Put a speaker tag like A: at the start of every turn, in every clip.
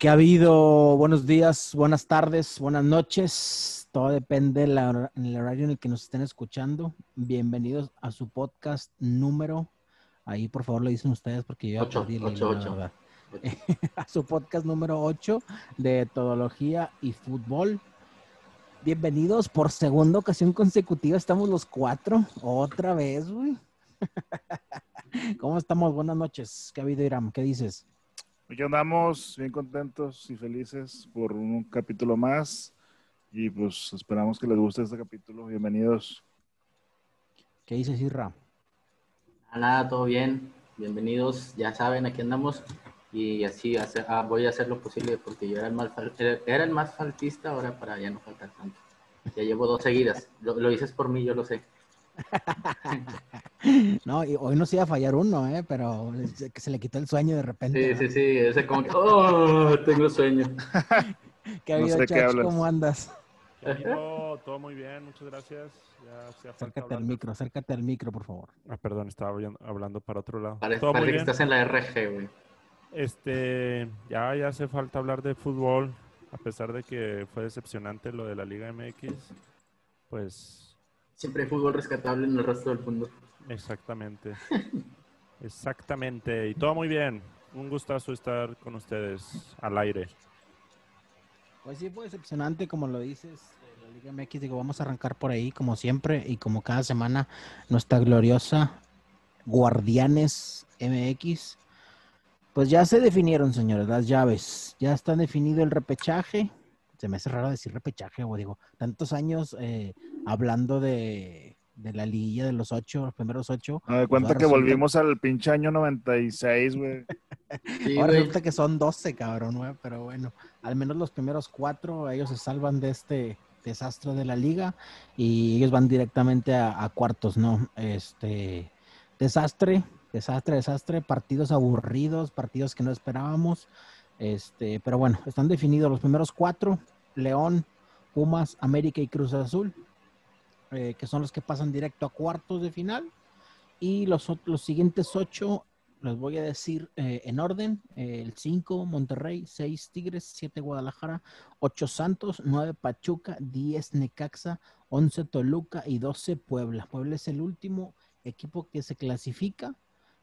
A: ¿Qué ha habido? Buenos días, buenas tardes, buenas noches. Todo depende del horario en el que nos estén escuchando. Bienvenidos a su podcast número. Ahí por favor lo dicen ustedes porque yo
B: ya perdí la,
A: a su podcast número 8 de Todología y Fútbol. Bienvenidos por segunda ocasión consecutiva. Estamos los cuatro. Otra vez, güey. ¿Cómo estamos? Buenas noches. ¿Qué ha habido, Iram? ¿Qué dices?
C: Aquí andamos bien contentos y felices por un capítulo más. Y pues esperamos que les guste este capítulo. Bienvenidos.
A: ¿Qué dices, Irra?
B: Nada, todo bien. Bienvenidos. Ya saben, aquí andamos y así ah, voy a hacer lo posible porque yo era el, más, era el más faltista ahora para ya no faltar tanto. Ya llevo dos seguidas. Lo, lo dices por mí, yo lo sé.
A: no, y hoy no se iba a fallar uno, ¿eh? pero que se le quitó el sueño de repente.
B: Sí, sí, sí, ese como que, oh, tengo sueño.
A: ¿Qué ha habido, no ¿Cómo andas?
D: todo muy bien, muchas gracias.
A: Ya acércate al micro, acércate al micro, por favor.
D: Ah, perdón, estaba hablando para otro lado.
B: Parece, parece que estás en la RG, güey.
D: Este, ya, ya hace falta hablar de fútbol, a pesar de que fue decepcionante lo de la Liga MX, pues...
B: Siempre hay fútbol rescatable en el resto del mundo.
D: Exactamente. Exactamente. Y todo muy bien. Un gustazo estar con ustedes al aire.
A: Pues sí, fue decepcionante, como lo dices, la Liga MX. Digo, vamos a arrancar por ahí, como siempre, y como cada semana, nuestra gloriosa Guardianes MX pues ya se definieron, señores, las llaves. Ya está definido el repechaje. Se me hace raro decir repechaje, o digo, tantos años eh, hablando de, la liguilla de los ocho, los primeros ocho.
C: No, de cuenta pues que volvimos al pinche año 96, güey.
A: ahora resulta que son 12, cabrón, güey, pero bueno, al menos los primeros cuatro, ellos se salvan de este desastre de la liga y ellos van directamente a, a cuartos, ¿no? Este desastre, desastre, desastre, partidos aburridos, partidos que no esperábamos. Este, pero bueno, están definidos los primeros cuatro: León, Pumas, América y Cruz Azul, eh, que son los que pasan directo a cuartos de final. Y los, los siguientes ocho les voy a decir eh, en orden: el 5, Monterrey, 6, Tigres, 7, Guadalajara, 8, Santos, 9, Pachuca, 10, Necaxa, 11, Toluca y 12, Puebla. Puebla es el último equipo que se clasifica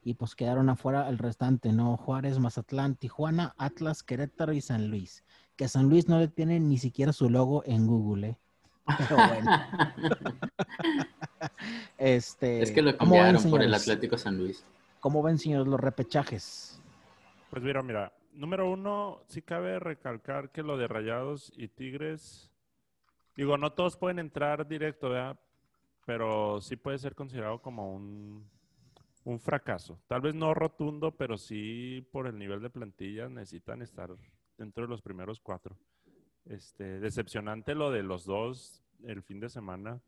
A: y pues quedaron afuera el restante, ¿no? Juárez, Mazatlán, Tijuana, Atlas, Querétaro y San Luis. Que San Luis no le tiene ni siquiera su logo en Google, ¿eh? Pero bueno. este,
B: es que lo cambiaron por el Atlético San Luis.
A: ¿Cómo ven, señores, los repechajes?
D: Pues mira, mira, número uno, sí cabe recalcar que lo de Rayados y Tigres, digo, no todos pueden entrar directo, ¿verdad? Pero sí puede ser considerado como un un fracaso. Tal vez no rotundo, pero sí por el nivel de plantilla necesitan estar dentro de los primeros cuatro. Este, decepcionante lo de los dos el fin de semana.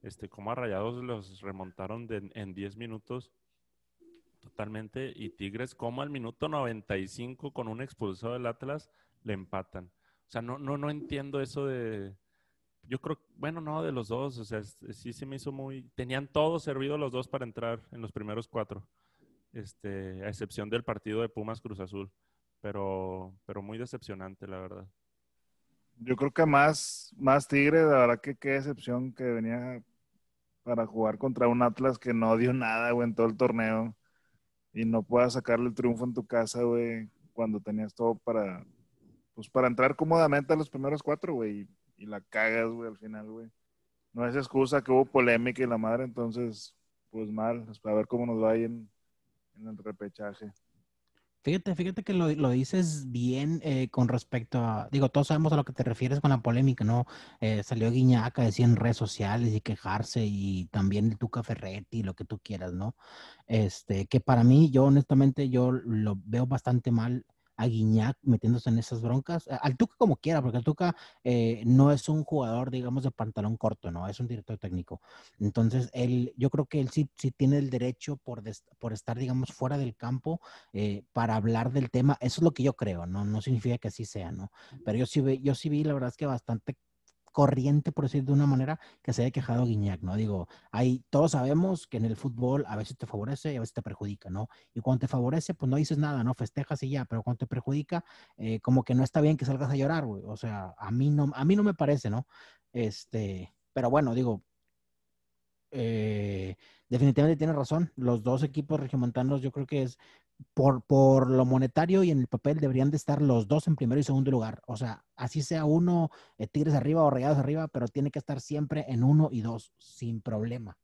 D: Este, como a Rayados los remontaron en 10 minutos totalmente. Y Tigres, como al minuto 95 con un expulsado del Atlas, le empatan. O sea, no, no, no entiendo eso de, yo creo, bueno, no, de los dos, o sea, sí se me hizo muy, tenían todo servido los dos para entrar en los primeros cuatro, este, a excepción del partido de Pumas Cruz Azul, pero, pero muy decepcionante, la verdad.
C: Yo creo que más, más Tigre, la verdad que qué decepción que venía para jugar contra un Atlas que no dio nada, güey, en todo el torneo y no pueda sacarle el triunfo en tu casa, güey, cuando tenías todo para, pues para entrar cómodamente a los primeros cuatro, güey y la cagas, güey, al final, güey. No es excusa que hubo polémica y la madre, entonces, pues mal, pues, para ver cómo nos va ahí en, el repechaje.
A: Fíjate, fíjate que lo, dices bien eh, con respecto a, digo, todos sabemos a lo que te refieres con la polémica, ¿no? Eh, salió Guiñaca, decía en redes sociales y quejarse y también el Tuca Ferretti, lo que tú quieras, ¿no? Este, que para mí, yo honestamente, yo lo veo bastante mal a Guiñac metiéndose en esas broncas. Al Tuca como quiera, porque el Tuca eh, no es un jugador, digamos, de pantalón corto, ¿no? Es un director técnico. Entonces, él, yo creo que él sí, sí tiene el derecho por, por estar, digamos, fuera del campo eh, para hablar del tema. Eso es lo que yo creo, ¿no? No significa que así sea, ¿no? Pero yo sí, vi, yo sí vi, la verdad es que bastante corriente, por decir de una manera, que se haya quejado Guiñac, ¿no? Digo, ahí todos sabemos que en el fútbol a veces te favorece y a veces te perjudica, ¿no? Y cuando te favorece, pues no dices nada, ¿no? Festejas y ya, pero cuando te perjudica, eh, como que no está bien que salgas a llorar, güey. O sea, a mí no, a mí no me parece, ¿no? Este, pero bueno, digo, eh, definitivamente tiene razón. Los dos equipos regiomontanos, yo creo que es por, por lo monetario y en el papel deberían de estar los dos en primero y segundo lugar. O sea, así sea uno, eh, Tigres arriba o Rayados arriba, pero tiene que estar siempre en uno y dos, sin problema.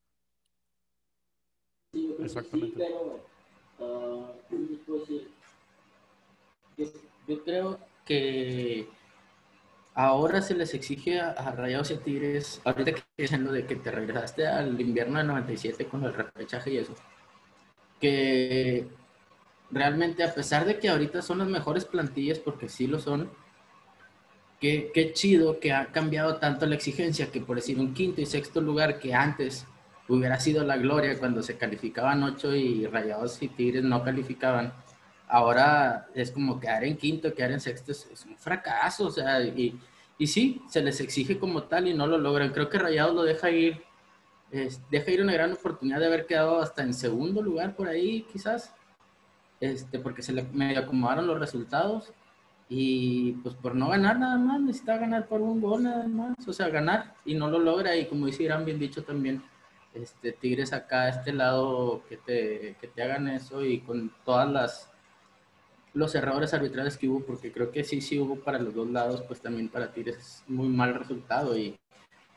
B: Exactamente. yo, creo que ahora se les exige a, Rayados y Tigres, ahorita que dicen lo de que te regresaste al invierno del 97 con el repechaje y eso, que realmente a pesar de que ahorita son las mejores plantillas, porque sí lo son, qué, qué chido que ha cambiado tanto la exigencia que por decir un quinto y sexto lugar que antes hubiera sido la gloria cuando se calificaban ocho y Rayados y Tigres no calificaban. Ahora es como quedar en quinto, quedar en sexto es, un fracaso, o sea, y, y, sí, se les exige como tal y no lo logran. Creo que Rayados lo deja ir, deja ir una gran oportunidad de haber quedado hasta en segundo lugar por ahí, quizás, este, porque se le medio acomodaron los resultados y pues por no ganar nada más, necesita ganar por un gol nada más, o sea, ganar y no lo logra y como dice Irán bien dicho también, este, Tigres acá a este lado que te, que te hagan eso y con todas las los errores arbitrales que hubo, porque creo que sí, sí hubo para los dos lados, pues también para Tigres es muy mal resultado y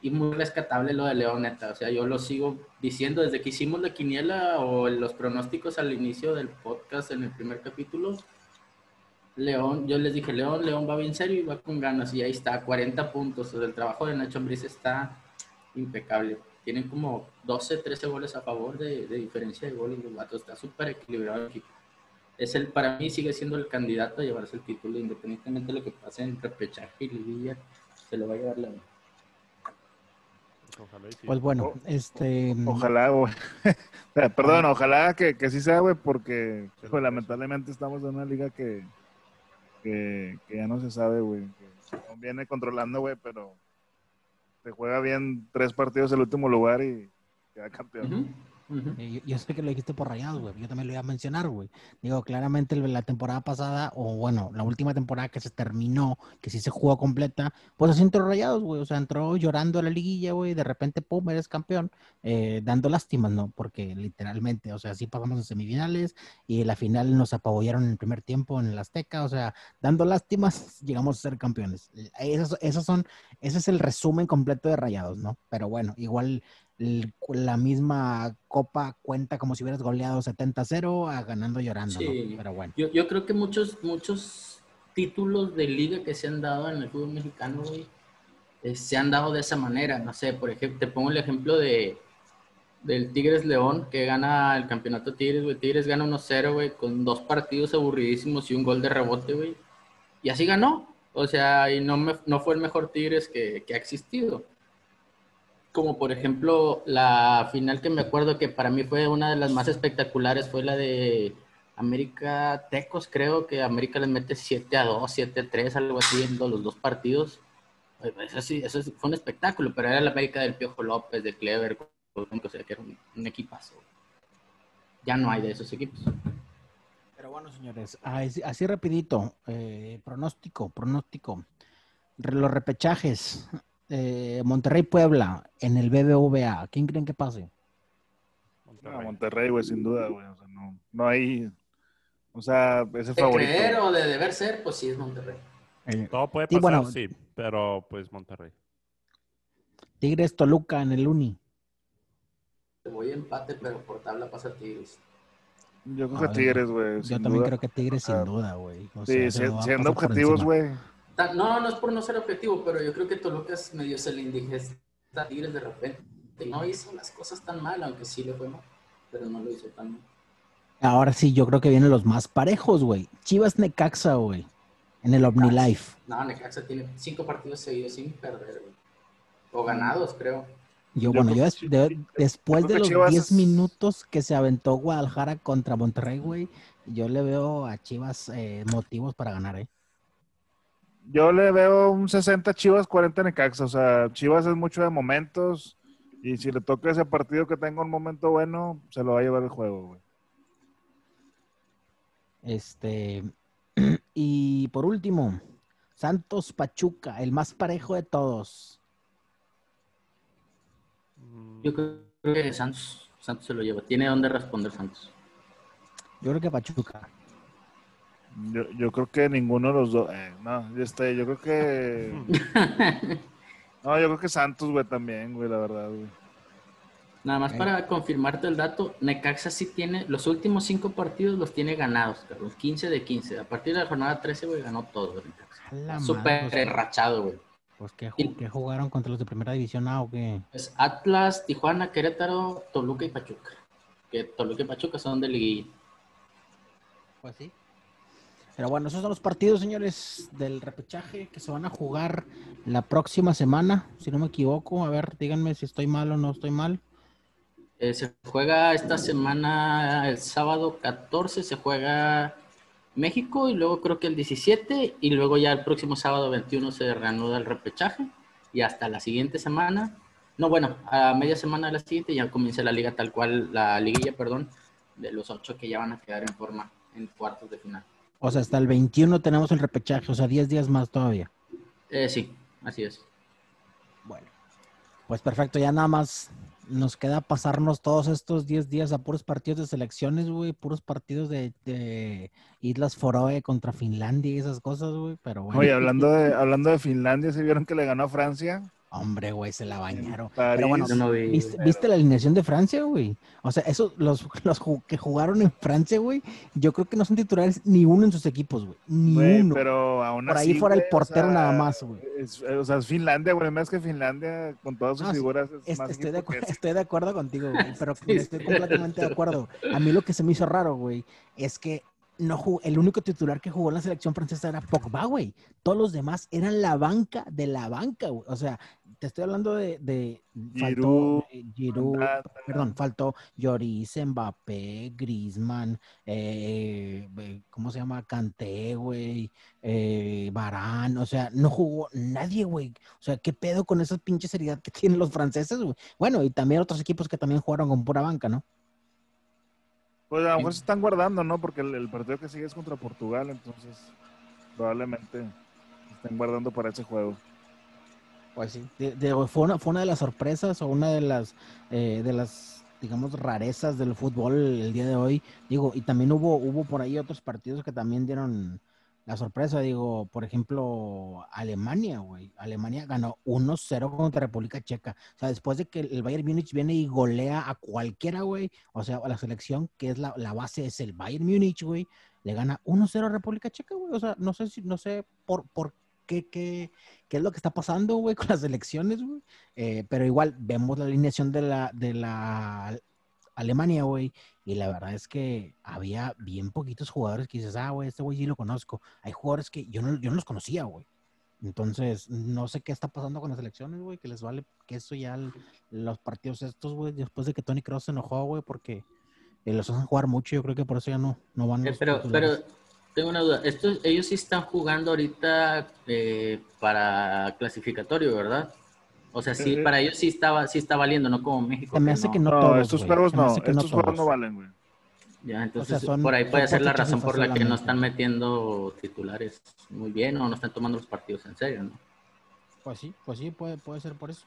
B: y muy rescatable lo de León, neta. O sea, yo lo sigo diciendo desde que hicimos la quiniela o los pronósticos al inicio del podcast en el primer capítulo. León, yo les dije, León, León va bien serio y va con ganas. Y ahí está, 40 puntos. el trabajo de Nacho Ambriz está impecable. Tienen como 12, 13 goles a favor de, diferencia de goles. Los vatos está súper equilibrado el. Es el, para mí sigue siendo el candidato a llevarse el título, independientemente de lo que pase en repechaje y liguilla, se lo va a llevar León.
A: Pues bueno, este.
C: Mm, ojalá, güey. Perdón, ojalá que, que sí sea, güey, porque lamentablemente estamos en una liga que, que, ya no se sabe, güey. Que viene controlando, güey, pero se juega bien tres partidos el último lugar y queda campeón.
A: Eh, yo, sé que lo dijiste por rayados, güey. Yo también lo iba a mencionar, güey. Digo, claramente la temporada pasada, o bueno, la última temporada que se terminó, que sí se jugó completa, pues así entró rayados, güey. O sea, entró llorando a la liguilla, güey. De repente, pum, eres campeón, eh, dando lástimas, ¿no? Porque literalmente, o sea, sí pasamos en semifinales y la final nos apabullaron en el primer tiempo en el Azteca. O sea, dando lástimas, llegamos a ser campeones. Esos, esos son, ese es el resumen completo de rayados, ¿no? Pero bueno, igual la misma copa cuenta como si hubieras goleado 70-0 a ganando llorando. Pero bueno.
B: Yo, yo, creo que muchos, muchos títulos de liga que se han dado en el fútbol mexicano, eh, se han dado de esa manera. No sé, por ejemplo, te pongo el ejemplo de del Tigres León, que gana el campeonato Tigres, güey. Tigres gana 1-0, güey, con dos partidos aburridísimos y un gol de rebote, güey. Y así ganó. O sea, y no, me, no fue el mejor Tigres que, que ha existido como por ejemplo la final que me acuerdo que para mí fue una de las más espectaculares fue la de América Tecos, creo que América les mete 7 a 2, 7 a 3, algo así en los dos partidos. Eso sí, eso fue un espectáculo, pero era la América del Piojo López, de Clever, o sea, que era un, equipazo. Ya no hay de esos equipos.
A: Pero bueno, señores, así, rapidito, eh, pronóstico, pronóstico. Los repechajes, eh, Monterrey-Puebla en el BBVA, ¿quién creen que pase?
C: Monterrey, Monterrey güey, sin duda, güey. O sea, no, no hay. O sea, ese de favorito.
B: Creer o de deber ser, pues sí es Monterrey.
D: Eh, Todo puede pasar, sí, pero pues Monterrey.
A: Tigres Toluca en el Uni.
B: Voy a empate, pero por tabla pasa Tigres.
C: Yo creo que Tigres, güey.
A: Yo también creo que Tigres sin duda, güey.
C: sí, siendo objetivos, güey.
B: No, no es por no ser objetivo, pero yo creo que Toluca es medio se le indigesta a Tigres de repente. No hizo las cosas tan mal, aunque sí le fue mal, pero no lo hizo tan mal.
A: Ahora sí, yo creo que vienen los más parejos, güey. Chivas Necaxa, güey. En el OmniLife.
B: No, Necaxa tiene cinco partidos seguidos sin perder, güey. O ganados, creo.
A: Yo, bueno, yo después de los 10 minutos que se aventó Guadalajara contra Monterrey, güey, yo le veo a Chivas eh, motivos para ganar, ¿eh?
C: Yo le veo un 60 Chivas, 40 Necaxa. O sea, Chivas es mucho de momentos. Y si le toca ese partido que tenga un momento bueno, se lo va a llevar el juego, güey.
A: Este. Y por último, Santos Pachuca, el más parejo de todos.
B: Yo creo que Santos, Santos se lo lleva. Tiene dónde responder Santos.
A: Yo creo que Pachuca.
C: Yo, yo creo que ninguno de los dos. eh, no, este, yo creo que. No, yo creo que Santos, güey, también, güey, la verdad, güey.
B: Nada más para confirmarte el dato, Necaxa sí tiene, los últimos cinco partidos los tiene ganados, Carlos. 15 de 15. A partir de la jornada 13, güey, ganó todo, güey, Necaxa. Súper
A: pues,
B: enrachado, güey.
A: Pues que jugaron contra los de primera división A o qué.
B: Es Atlas, Tijuana, Querétaro, Toluca y Pachuca. Que Toluca y Pachuca son de liguilla.
A: Pues sí. Pero bueno, esos son los partidos, señores, del repechaje que se van a jugar la próxima semana, si no me equivoco. A ver, díganme si estoy mal o no estoy mal.
B: Eh, se juega esta semana, el sábado 14, se juega México y luego creo que el 17 y luego ya el próximo sábado 21 se reanuda el repechaje y hasta la siguiente semana, no bueno, a media semana de la siguiente ya comienza la liga tal cual, la liguilla, perdón, de los ocho que ya van a quedar en forma en cuartos de final.
A: O sea, hasta el 21 tenemos el repechaje, o sea, 10 días más todavía.
B: Eh, sí, así es.
A: Bueno, pues perfecto, ya nada más nos queda pasarnos todos estos 10 días a puros partidos de selecciones, güey, puros partidos de, de Islas Foroe contra Finlandia y esas cosas, güey, pero bueno,
C: Oye, hablando de, hablando de Finlandia, ¿se vieron que le ganó a Francia?
A: Hombre, güey, se la bañaron.
C: París.
A: Pero bueno,
B: Yo no vi,
A: ¿Viste, la alineación de Francia, güey? O sea, esos, los, los que jugaron en Francia, güey, yo creo que no son titulares ni uno en sus equipos, güey. Ni
C: Güey,
A: uno.
C: pero aún
A: Por ahí fuera el
C: o
A: portero
C: sea,
A: nada más, güey.
C: es- o sea, es Finlandia, güey. Más que Finlandia, con todas sus
A: No,
C: figuras, es
A: Es-
C: más
A: estoy, de
C: ese.
A: estoy de acuerdo contigo, güey, pero
B: Sí,
A: estoy
B: sí.
A: completamente de acuerdo. A mí lo que se me hizo raro, güey, es que no jugó- el único titular que jugó en la selección francesa era Pogba, güey. Todos los demás eran la banca de la banca, güey. O sea, te estoy hablando de, de faltó
C: Giroud,
A: eh, Giroud, perdón, faltó Lloris, Mbappé, Griezmann, eh, eh, ¿cómo se llama? Kanté, güey, eh, Varane, o sea, no jugó nadie, güey. O sea, ¿qué pedo con esa pinche seriedad que tienen los franceses, güey? Bueno, y también otros equipos que también jugaron con pura banca, ¿no?
C: Pues a lo mejor se están guardando, ¿no? Porque el, el partido que sigue es contra Portugal, entonces probablemente se estén guardando para ese juego.
A: Pues sí. De- de- fue, una, fue una de las sorpresas o una de las, eh, de las, digamos, rarezas del fútbol el día de hoy. Digo, y también hubo, hubo por ahí otros partidos que también dieron la sorpresa. Digo, por ejemplo, Alemania, güey. Alemania ganó 1-0 contra República Checa. O sea, después de que el Bayern Múnich viene y golea a cualquiera, güey. O sea, a la selección, que es la, la base, es el Bayern Múnich, güey. Le gana 1-0 a República Checa, güey. O sea, no sé si, no sé por, por qué, qué, qué es lo que está pasando, güey, con las elecciones, güey. Eh, pero igual vemos la alineación de la, de la Alemania, güey, y la verdad es que había bien poquitos jugadores que dices, ah, güey, este güey sí lo conozco. Hay jugadores que yo no, yo no los conocía, güey. Entonces, no sé qué está pasando con las elecciones, güey, que les vale que eso ya el- los partidos estos, güey, después de que Tony Cross se enojó, güey, porque eh, los hacen jugar mucho, yo creo que por eso ya no, no van
B: Eh, pero, pero tengo una duda. Estos, ellos sí están jugando ahorita eh, para clasificatorio, ¿verdad? O sea, sí, para ellos sí estaba, sí está valiendo, no como México.
A: Se me
B: que
A: hace
B: no.
A: que no,
C: No,
A: todos,
C: estos juegos no,
A: hace que
C: estos juegos no
A: todos.
C: valen, güey.
B: Ya, entonces
A: son-
B: por ahí puede ser la razón por la que no están metiendo titulares muy bien o no están tomando los partidos en serio, ¿no?
A: Pues sí, pues sí, puede, puede ser por eso.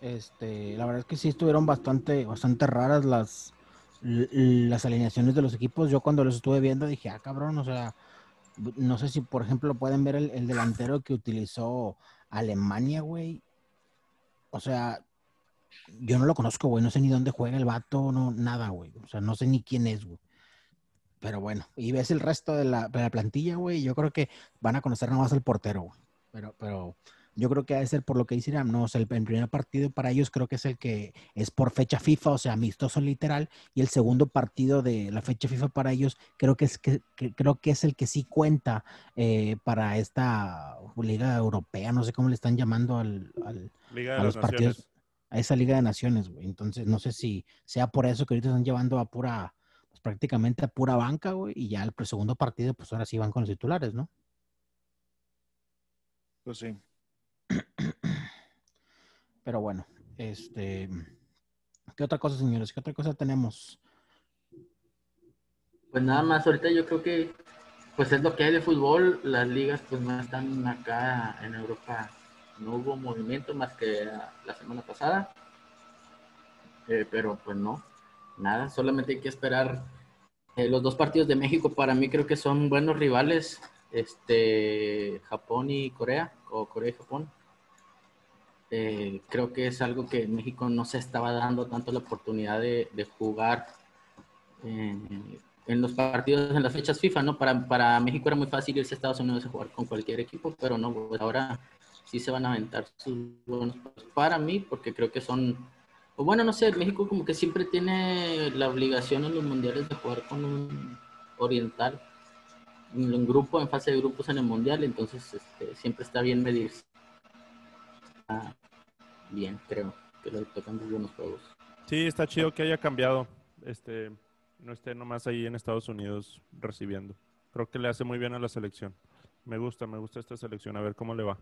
A: Este, la verdad es que sí estuvieron bastante, bastante raras las, las alineaciones de los equipos. Yo cuando los estuve viendo dije, ah, cabrón, o sea, no sé si, por ejemplo, pueden ver el, el delantero que utilizó Alemania, güey. O sea, yo no lo conozco, güey, no sé ni dónde juega el vato, no, nada, güey. O sea, no sé ni quién es, güey. Pero bueno, y ves el resto de la, de la plantilla, güey, yo creo que van a conocer nomás al portero, güey. Pero, pero yo creo que ha de ser por lo que dice no, o sea, el, el primer partido para ellos creo que es el que es por fecha FIFA, o sea, amistoso literal, y el segundo partido de la fecha FIFA para ellos creo que es que, que- creo que es el que sí cuenta eh, para esta liga europea, no sé cómo le están llamando al, al-
D: Liga
A: a los partidos, a esa liga de naciones, güey. Entonces, no sé si sea por eso que ahorita están llevando a pura, pues prácticamente a pura banca, güey, y ya el segundo partido, pues ahora sí van con los titulares, ¿no?
C: Pues sí.
A: Pero bueno, este, ¿qué otra cosa, señores? ¿Qué otra cosa tenemos?
B: Pues nada más, ahorita yo creo que pues es lo que hay de fútbol, las ligas pues no están acá en Europa, no hubo movimiento más que la semana pasada, eh, pero pues no, nada, solamente hay que esperar eh, los dos partidos de México para mí creo que son buenos rivales, este Japón y Corea, o Corea y Japón. Eh, creo que es algo que México no se estaba dando tanto la oportunidad de, jugar en los partidos, en las fechas FIFA, ¿no? Para, para México era muy fácil irse a Estados Unidos a jugar con cualquier equipo, pero no, pues ahora sí se van a aventar sus buenos para mí, porque creo que son, o bueno, no sé, México como que siempre tiene la obligación en los mundiales de jugar con un oriental, en un grupo, en fase de grupos en el mundial, entonces este, siempre está bien medirse. Bien, creo, que lo tocan muy buenos juegos.
D: Sí, está chido que haya cambiado. Este, no esté nomás ahí en Estados Unidos recibiendo. Creo que le hace muy bien a la selección. Me gusta, me gusta esta selección, a ver cómo le va.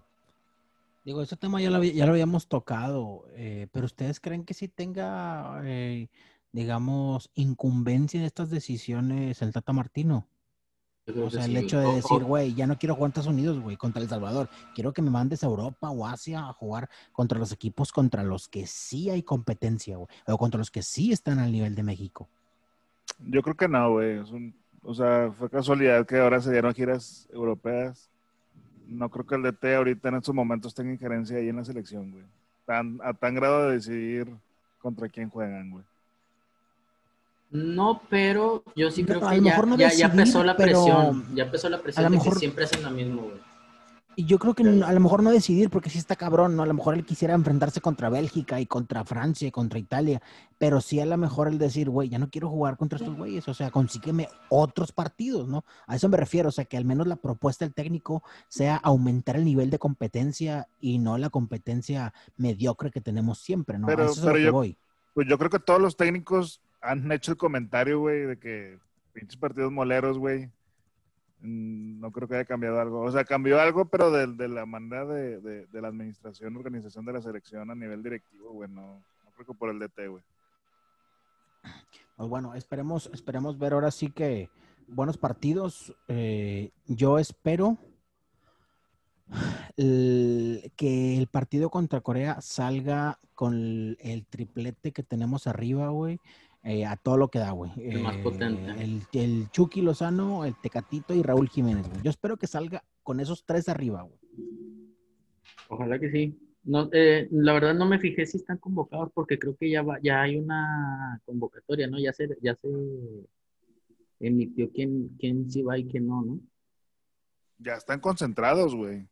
A: Digo, ese tema ya lo, ya lo habíamos tocado, eh, pero ¿ustedes creen que sí tenga, eh, digamos, incumbencia en estas decisiones el Tata Martino? O sea, el hecho de decir, güey, ya no quiero jugar en Estados Unidos, güey, contra El Salvador. Quiero que me mandes a Europa o Asia a jugar contra los equipos contra los que sí hay competencia, güey, o contra los que sí están al nivel de México.
C: Yo creo que no, güey. o sea, fue casualidad que ahora se dieron giras europeas. No creo que el DT ahorita en estos momentos tenga injerencia ahí en la selección, güey. Tan, a tan grado de decidir contra quién juegan, güey.
B: No, pero yo sí creo que ya, no ya, empezó la presión. Ya empezó la presión de que siempre hacen lo mismo, güey.
A: Y yo creo que a lo mejor no decidir, porque sí está cabrón, ¿no? A lo mejor él quisiera enfrentarse contra Bélgica y contra Francia y contra Italia, pero sí a lo mejor el decir, güey, ya no quiero jugar contra estos güeyes, o sea, consígueme otros partidos, ¿no? A eso me refiero, o sea, que al menos la propuesta del técnico sea aumentar el nivel de competencia y no la competencia mediocre que tenemos siempre, ¿no?
C: Pero,
A: a eso
C: yo, voy. Pues yo creo que todos los técnicos han hecho el comentario, güey, de que pinches partidos moleros, güey Mm, no creo que haya cambiado algo. O sea, cambió algo, pero de, la manera de, la administración, organización de la selección a nivel directivo, güey, no, creo que por el DT, güey.
A: Pues bueno, esperemos, esperemos ver ahora sí que buenos partidos. Eh, yo espero que el partido contra Corea salga con el triplete que tenemos arriba, güey. Eh, a todo lo que da, güey.
B: El más potente.
A: Eh, el, Chucky Lozano, el Tecatito y Raúl Jiménez, güey. Yo espero que salga con esos tres arriba, güey.
B: Ojalá que sí. No, eh, la verdad no me fijé si están convocados porque creo que ya va, ya hay una convocatoria, ¿no? Ya se, ya se emitió quién, quién sí va y quién no, ¿no?
C: Ya están concentrados, güey.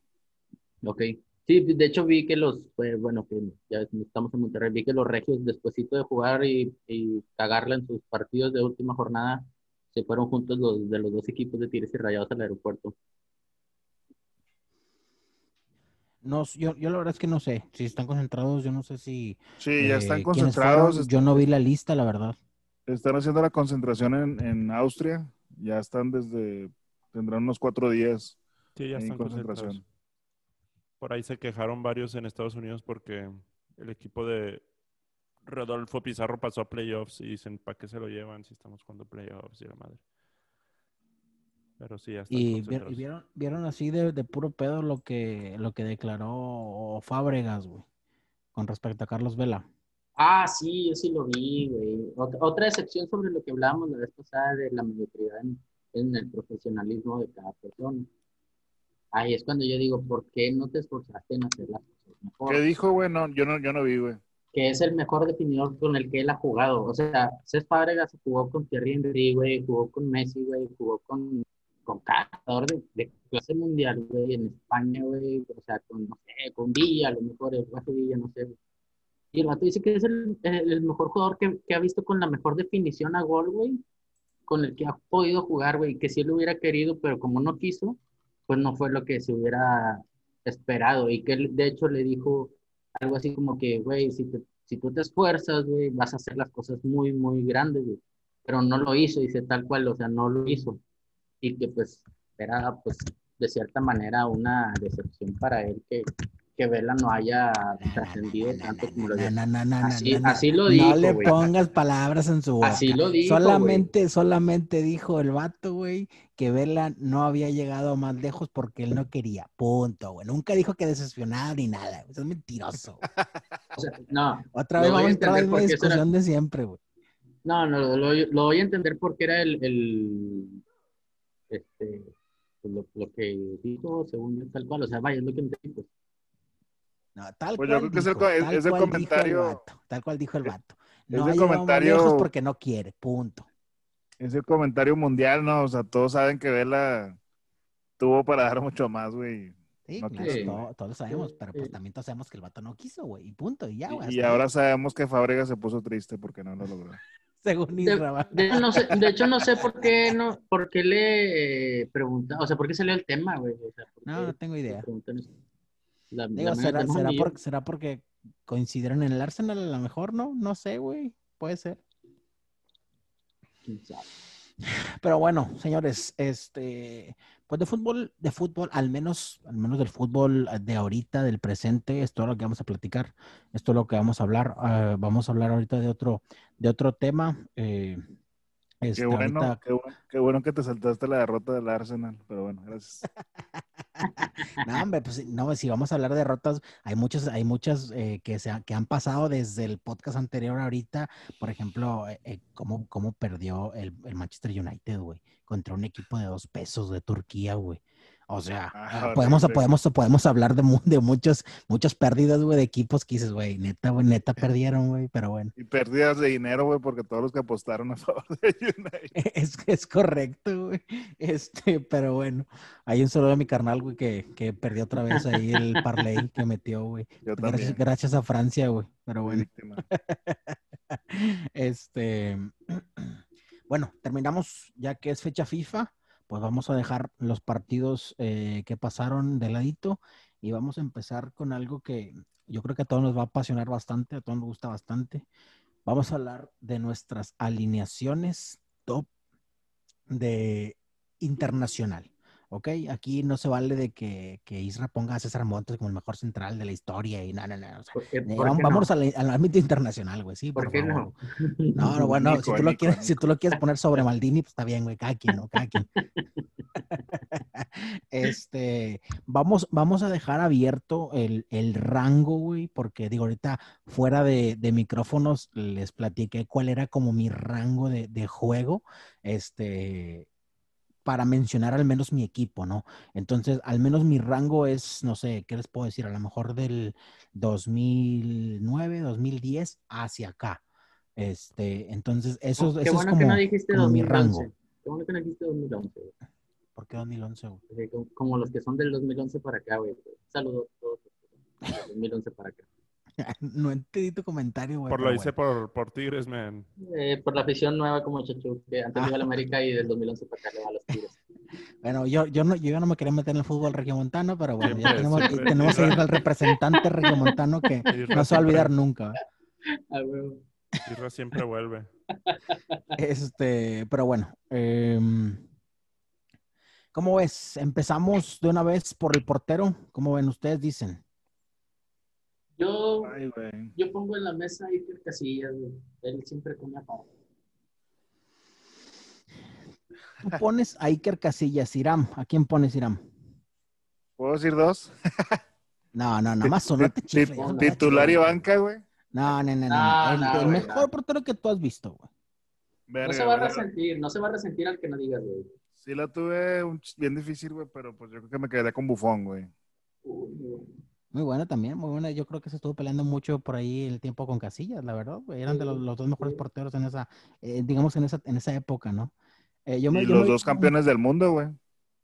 B: Ok. Sí, de hecho vi que los, pues, bueno, que ya estamos en Monterrey, vi que los regios despuesito de jugar y, cagarla en sus partidos de última jornada, se fueron juntos los de los dos equipos de Tigres y Rayados al aeropuerto.
A: No, yo, yo la verdad es que no sé si están concentrados, yo no sé si...
C: Sí, ya están eh, concentrados.
A: Yo no vi la lista, la verdad.
C: Están haciendo la concentración en, en Austria, ya están desde, tendrán unos cuatro días
D: sí, ya están concentración. Por ahí se quejaron varios en Estados Unidos porque el equipo de Rodolfo Pizarro pasó a playoffs y dicen, ¿para qué se lo llevan si estamos jugando playoffs y la madre? Pero sí, ya
A: Y, vieron, vieron así de, puro pedo lo que, lo que declaró Fábregas, güey, con respecto a Carlos Vela.
B: Ah, sí, yo sí lo vi, güey. Otra, excepción sobre lo que hablábamos la vez pasada de la mediocridad en el profesionalismo de cada persona ahí es cuando yo digo, ¿por qué no te esforzaste en hacer las cosas mejor?
C: ¿Qué dijo, güey? No, yo, no, yo no vi, güey.
B: Que es el mejor definidor con el que él ha jugado. O sea, Cés Fábregas jugó con Thierry Henry, güey, jugó con Messi, güey, jugó con, con cada de, clase mundial, güey, en España, güey, o sea, con, no sé, con Villa, a lo mejor el Rafa Villa, no sé. Y el vato dice que es el, el mejor jugador que, que, ha visto con la mejor definición a gol, güey, con el que ha podido jugar, güey, que si él hubiera querido, pero como no quiso, pues no fue lo que se hubiera esperado y que de hecho le dijo algo así como que, güey, si, si tú te esfuerzas, güey, vas a hacer las cosas muy, muy grandes, güey. Pero no lo hizo, dice tal cual, o sea, no lo hizo. Y que pues era pues de cierta manera una decepción para él que, que Vela no haya trascendido tanto como lo
A: no,
B: Así, lo dijo,
A: No le pongas palabras en su boca.
B: Así lo dijo,
A: Solamente, solamente dijo el vato, güey, que Vela no había llegado más lejos porque él no quería. Punto, güey. Nunca dijo que decepcionado ni nada. Eso es mentiroso.
B: O sea, no,
A: Otra vez vamos a entrar en la
B: era-
A: discusión de siempre, güey.
B: no, no, lo, voy a entender porque era el, el este, pues, lo, lo que dijo, según tal cual. O sea, vaya, es lo que entendí. pues.
A: No, tal
C: Pues yo
A: cual
C: creo que es el
A: dijo,
C: es-
A: tal
C: es el
A: cual dijo
C: comentario-
A: vato, tal cual dijo el vato.
C: es
A: No
C: el
A: llegado más
C: comentario-
A: lejos porque no quiere. Punto.
C: Es el comentario mundial, ¿no? O sea, todos saben que Vela tuvo para dar mucho más, güey.
A: Sí,
C: No
A: claro,
B: quiso.
A: todo- todos lo sabemos, pero pues también todos sabemos que el vato no quiso, güey. Y punto. Y ya, güey.
C: Y, y
A: hasta ahí.
C: ahora sabemos que Fábrega se puso triste porque no lo logró.
A: según
B: De, de hecho, no sé, de hecho, no sé por qué, no, por qué le pregunta, o sea, por qué salió el tema, güey. O sea, ¿por
A: No, no tengo idea.
B: La-
A: Digo,
B: la
A: ¿será, será, por- porque coincidieron en el Arsenal a lo mejor, ¿no? No sé, güey. Puede ser.
B: ¿Quién sabe?
A: Pero bueno, señores, este, pues de fútbol, de fútbol, al menos, al menos del fútbol de ahorita, del presente, es todo lo que vamos a platicar, esto es lo que vamos a hablar. ah, vamos a hablar ahorita de otro, de otro tema. eh,
C: Qué bueno,
A: ahorita-
C: qué bueno, qué bueno que te saltaste la derrota del Arsenal, pero bueno, gracias.
A: No, hombre, pues no, si vamos a hablar de derrotas, hay muchas, hay muchas eh, que, se ha- que han pasado desde el podcast anterior ahorita. Por ejemplo, eh, eh, cómo, cómo perdió el, el Manchester United, güey, contra un equipo de dos pesos de Turquía, güey. O sea,
C: Ah,
A: ah, podemos, podemos, podemos hablar de, de muchos, muchas pérdidas, güey, de equipos que dices, güey, neta, güey, neta perdieron, güey, pero bueno.
C: Y pérdidas de dinero, güey, porque todos los que apostaron a favor de United.
A: Es, es correcto, güey. Este, pero bueno, hay un saludo a mi carnal, güey, que, que perdió otra vez ahí el parlay que metió, güey. Gracias, a Francia, güey. Pero bueno, este, bueno, terminamos ya que es fecha FIFA, pues vamos a dejar los partidos eh, que pasaron de ladito y vamos a empezar con algo que yo creo que a todos nos va a apasionar bastante, a todos nos gusta bastante. Vamos a hablar de nuestras alineaciones top de internacional. ¿Ok? Aquí no se vale de que, que Isra ponga a César Montes como el mejor central de la historia y no, no, no. o sea,
B: ¿Por qué,
A: eh, vamos vámonos al, al ámbito internacional, güey, sí,
B: ¿Por
A: por,
B: qué
A: favor.
B: no?
A: No, no, bueno, si tú, lo
C: Nico,
A: quieres,
C: Nico.
A: si tú lo quieres poner sobre Maldini, pues está bien, güey, cada quien, ¿no? Cada quien. Este, vamos, vamos a dejar abierto el, el rango, güey, porque digo, ahorita fuera de, de micrófonos les platiqué cuál era como mi rango de, de juego, este, para mencionar al menos mi equipo, ¿no? Entonces, al menos mi rango es, no sé, ¿qué les puedo decir? A lo mejor del 2009, 2010 hacia acá. Este, entonces, eso,
B: Qué
A: eso
B: bueno
A: es
B: que
A: como,
B: no dijiste
A: como mi
B: 2011.
A: rango.
B: Qué bueno que no dijiste 2011. güey.
A: ¿Por qué 2011, güey?
B: Porque como, como los que son del 2011 para acá, güey. Saludos a todos. del 2011 para acá.
A: No entendí tu comentario, güey.
D: Por lo hice por, por Tigres, man.
B: Eh, por la afición nueva como Chachu, que antes
A: Ah.
B: iba a la América y del 2011 para acá le va a los Tigres.
A: Bueno, yo, yo, no, yo no me quería meter en el fútbol regiomontano, pero bueno, ya tenemos,
D: siempre.
A: tenemos ahí al representante regiomontano que
D: Isra
A: no se va a olvidar nunca.
B: Ah,
D: siempre vuelve.
A: Este, pero bueno, em, ¿cómo ves? Empezamos de una vez por el portero. ¿Cómo ven ustedes? Dicen.
B: Yo,
C: Ay,
B: yo pongo en la mesa a Iker Casillas, güey. Él siempre come aparte.
A: Tú pones a Iker Casillas, Iram. ¿A quién pones Iram?
C: ¿Puedo decir dos?
A: No, no, nada más uno.
C: Titular y banca, güey.
A: No, no, no, no.
B: No,
A: El,
B: no,
A: el
B: güey,
A: mejor portero que tú has visto, güey.
B: No se va a resentir, no se va a resentir al que no digas, güey.
C: Sí la tuve un bien difícil, güey, pero pues yo creo que me quedaría con Bufón, güey.
A: Muy buena también, muy buena. Yo creo que se estuvo peleando mucho por ahí el tiempo con Casillas, la verdad. Eran de los, los dos mejores porteros en esa, eh, digamos, en esa, en esa época, ¿no? Eh, yo me-
C: Y
A: yo
C: los
A: me-
C: dos campeones del mundo, güey.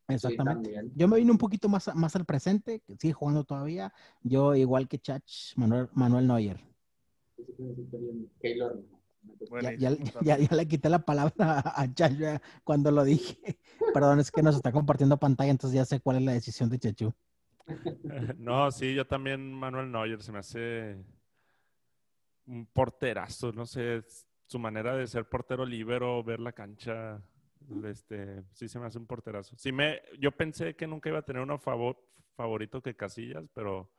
A: Exactamente.
B: Sí.
A: Yo me vine un poquito más, más al presente, que sigue jugando todavía. Yo, igual que Chach, Manuel, Manuel Neuer. Ya, ya-
C: Buenísimo
A: ya-
C: también.
A: ya le quité la palabra a a Chach ya cuando lo dije. Perdón, es que nos está compartiendo pantalla, entonces ya sé cuál es la decisión de Chachu.
D: No, sí, yo también, Manuel Neuer, se me hace un porterazo, no sé, su manera de ser portero libero, ver la cancha, Este, sí se me hace un porterazo. Sí me, yo pensé que nunca iba a tener uno favor, favorito que Casillas, pero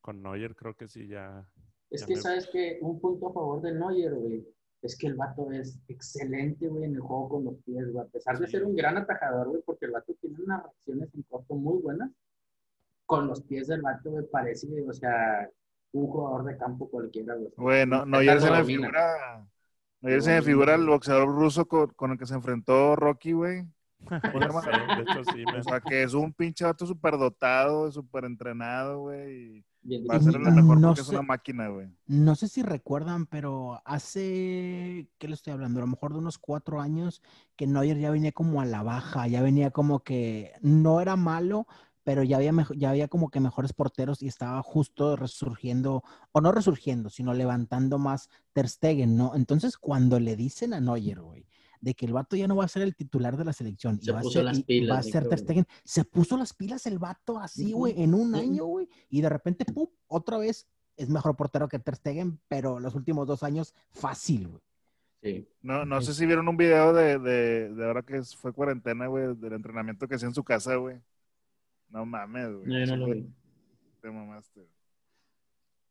D: con Neuer creo que sí ya.
B: Es
D: ya
B: que
D: me-
B: sabes que un punto a favor de Neuer, güey, es que el vato es excelente, güey, en el juego con los pies, güey. A pesar de
D: Sí.
B: ser un gran atajador, güey, porque el vato tiene unas reacciones en corto muy buenas. Con los pies del vato, güey, parece, o sea, un jugador de campo cualquiera, güey.
C: Güey, no, no,
B: ¿Qué
C: ya
B: tal
C: se
B: lo
C: me figura. No, se me figura el boxeador ruso con, con el que se enfrentó Rocky, güey. ¿Cómo se llama?
D: Sí, de hecho, sí. me-
C: O sea, que es un pinche vato súper dotado, súper entrenado, güey. y Va a ser el mejor
A: no
C: porque es
A: sé-
C: una máquina, güey.
A: No sé si recuerdan, pero hace, ¿qué le estoy hablando? A lo mejor de unos cuatro años que Neuer ya venía como a la baja, ya venía como que no era malo, pero ya había, ya había como que mejores porteros y estaba justo resurgiendo, o no resurgiendo, sino levantando más Ter Stegen, ¿no? Entonces, cuando le dicen a Neuer, güey, de que el vato ya no va a ser el titular de la selección y va a ser,
B: las
A: y- y
B: pilas,
A: va a
B: mi
A: ser Ter. Stegen, se puso las pilas el vato así, güey, en un año, güey, y de repente, ¡pum!, otra vez es mejor portero que Ter Stegen, pero los últimos dos años, fácil, güey.
B: Sí.
C: No, no sé si vieron un video de, de, de ahora que fue cuarentena, güey, del entrenamiento que hacía en su casa, güey. No mames, güey.
B: No, yo no lo vi.
C: Te mamaste.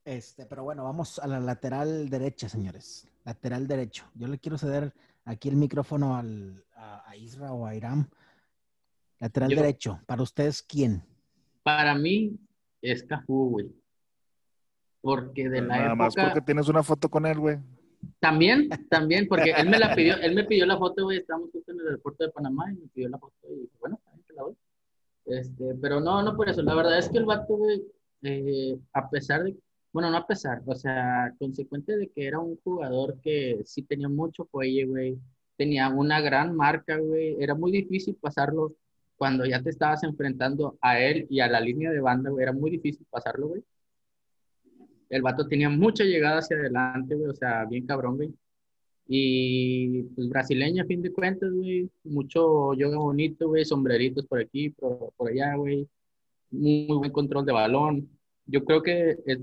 A: Este, pero bueno, vamos a la lateral derecha, señores. Lateral derecho. Yo le quiero ceder aquí el micrófono al, a, a Isra o a Iram. Lateral
B: Yo-
A: derecho. Para ustedes, ¿quién?
B: Para mí es Cafú, güey. Porque de la
C: Nada más
B: época...
C: porque tienes una foto con él, güey.
B: También, también, porque él me la pidió, él me pidió la foto, güey, estábamos justo en el aeropuerto de Panamá y me pidió la foto y bueno, también te la doy. Este, pero no, no por eso, la verdad es que el vato, güey, eh, a pesar de, bueno, no a pesar, o sea, consecuente de que era un jugador que sí tenía mucho fuelle, güey, tenía una gran marca, güey, era muy difícil pasarlo cuando ya te estabas enfrentando a él y a la línea de banda, güey, era muy difícil pasarlo, güey. El vato tenía mucha llegada hacia adelante, güey, o sea, bien cabrón, güey. Y pues brasileño a fin de cuentas, güey. Mucho yoga bonito, güey. Sombreritos por aquí, por, por allá, güey. Muy, buen control de balón. Yo creo que es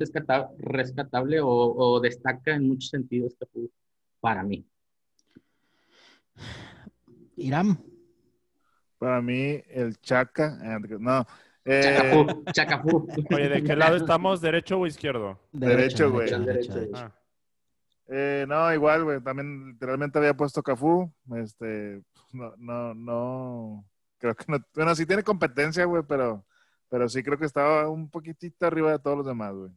B: rescatable o, o destaca en muchos sentidos Cafú, para mí.
A: Iram.
C: Para mí, el Chaca. eh, No. eh,
B: Chacafú, Chacafú.
D: Oye, ¿de qué lado estamos? ¿Derecho o izquierdo?
C: Derecho, güey.
B: Derecho.
A: derecho.
D: Ah,
C: eh, no, igual, güey. También literalmente había puesto Cafú. Este, no, no, no. Creo que no. Bueno, sí tiene competencia, güey, pero, pero sí creo que estaba un poquitito arriba de todos los demás, güey.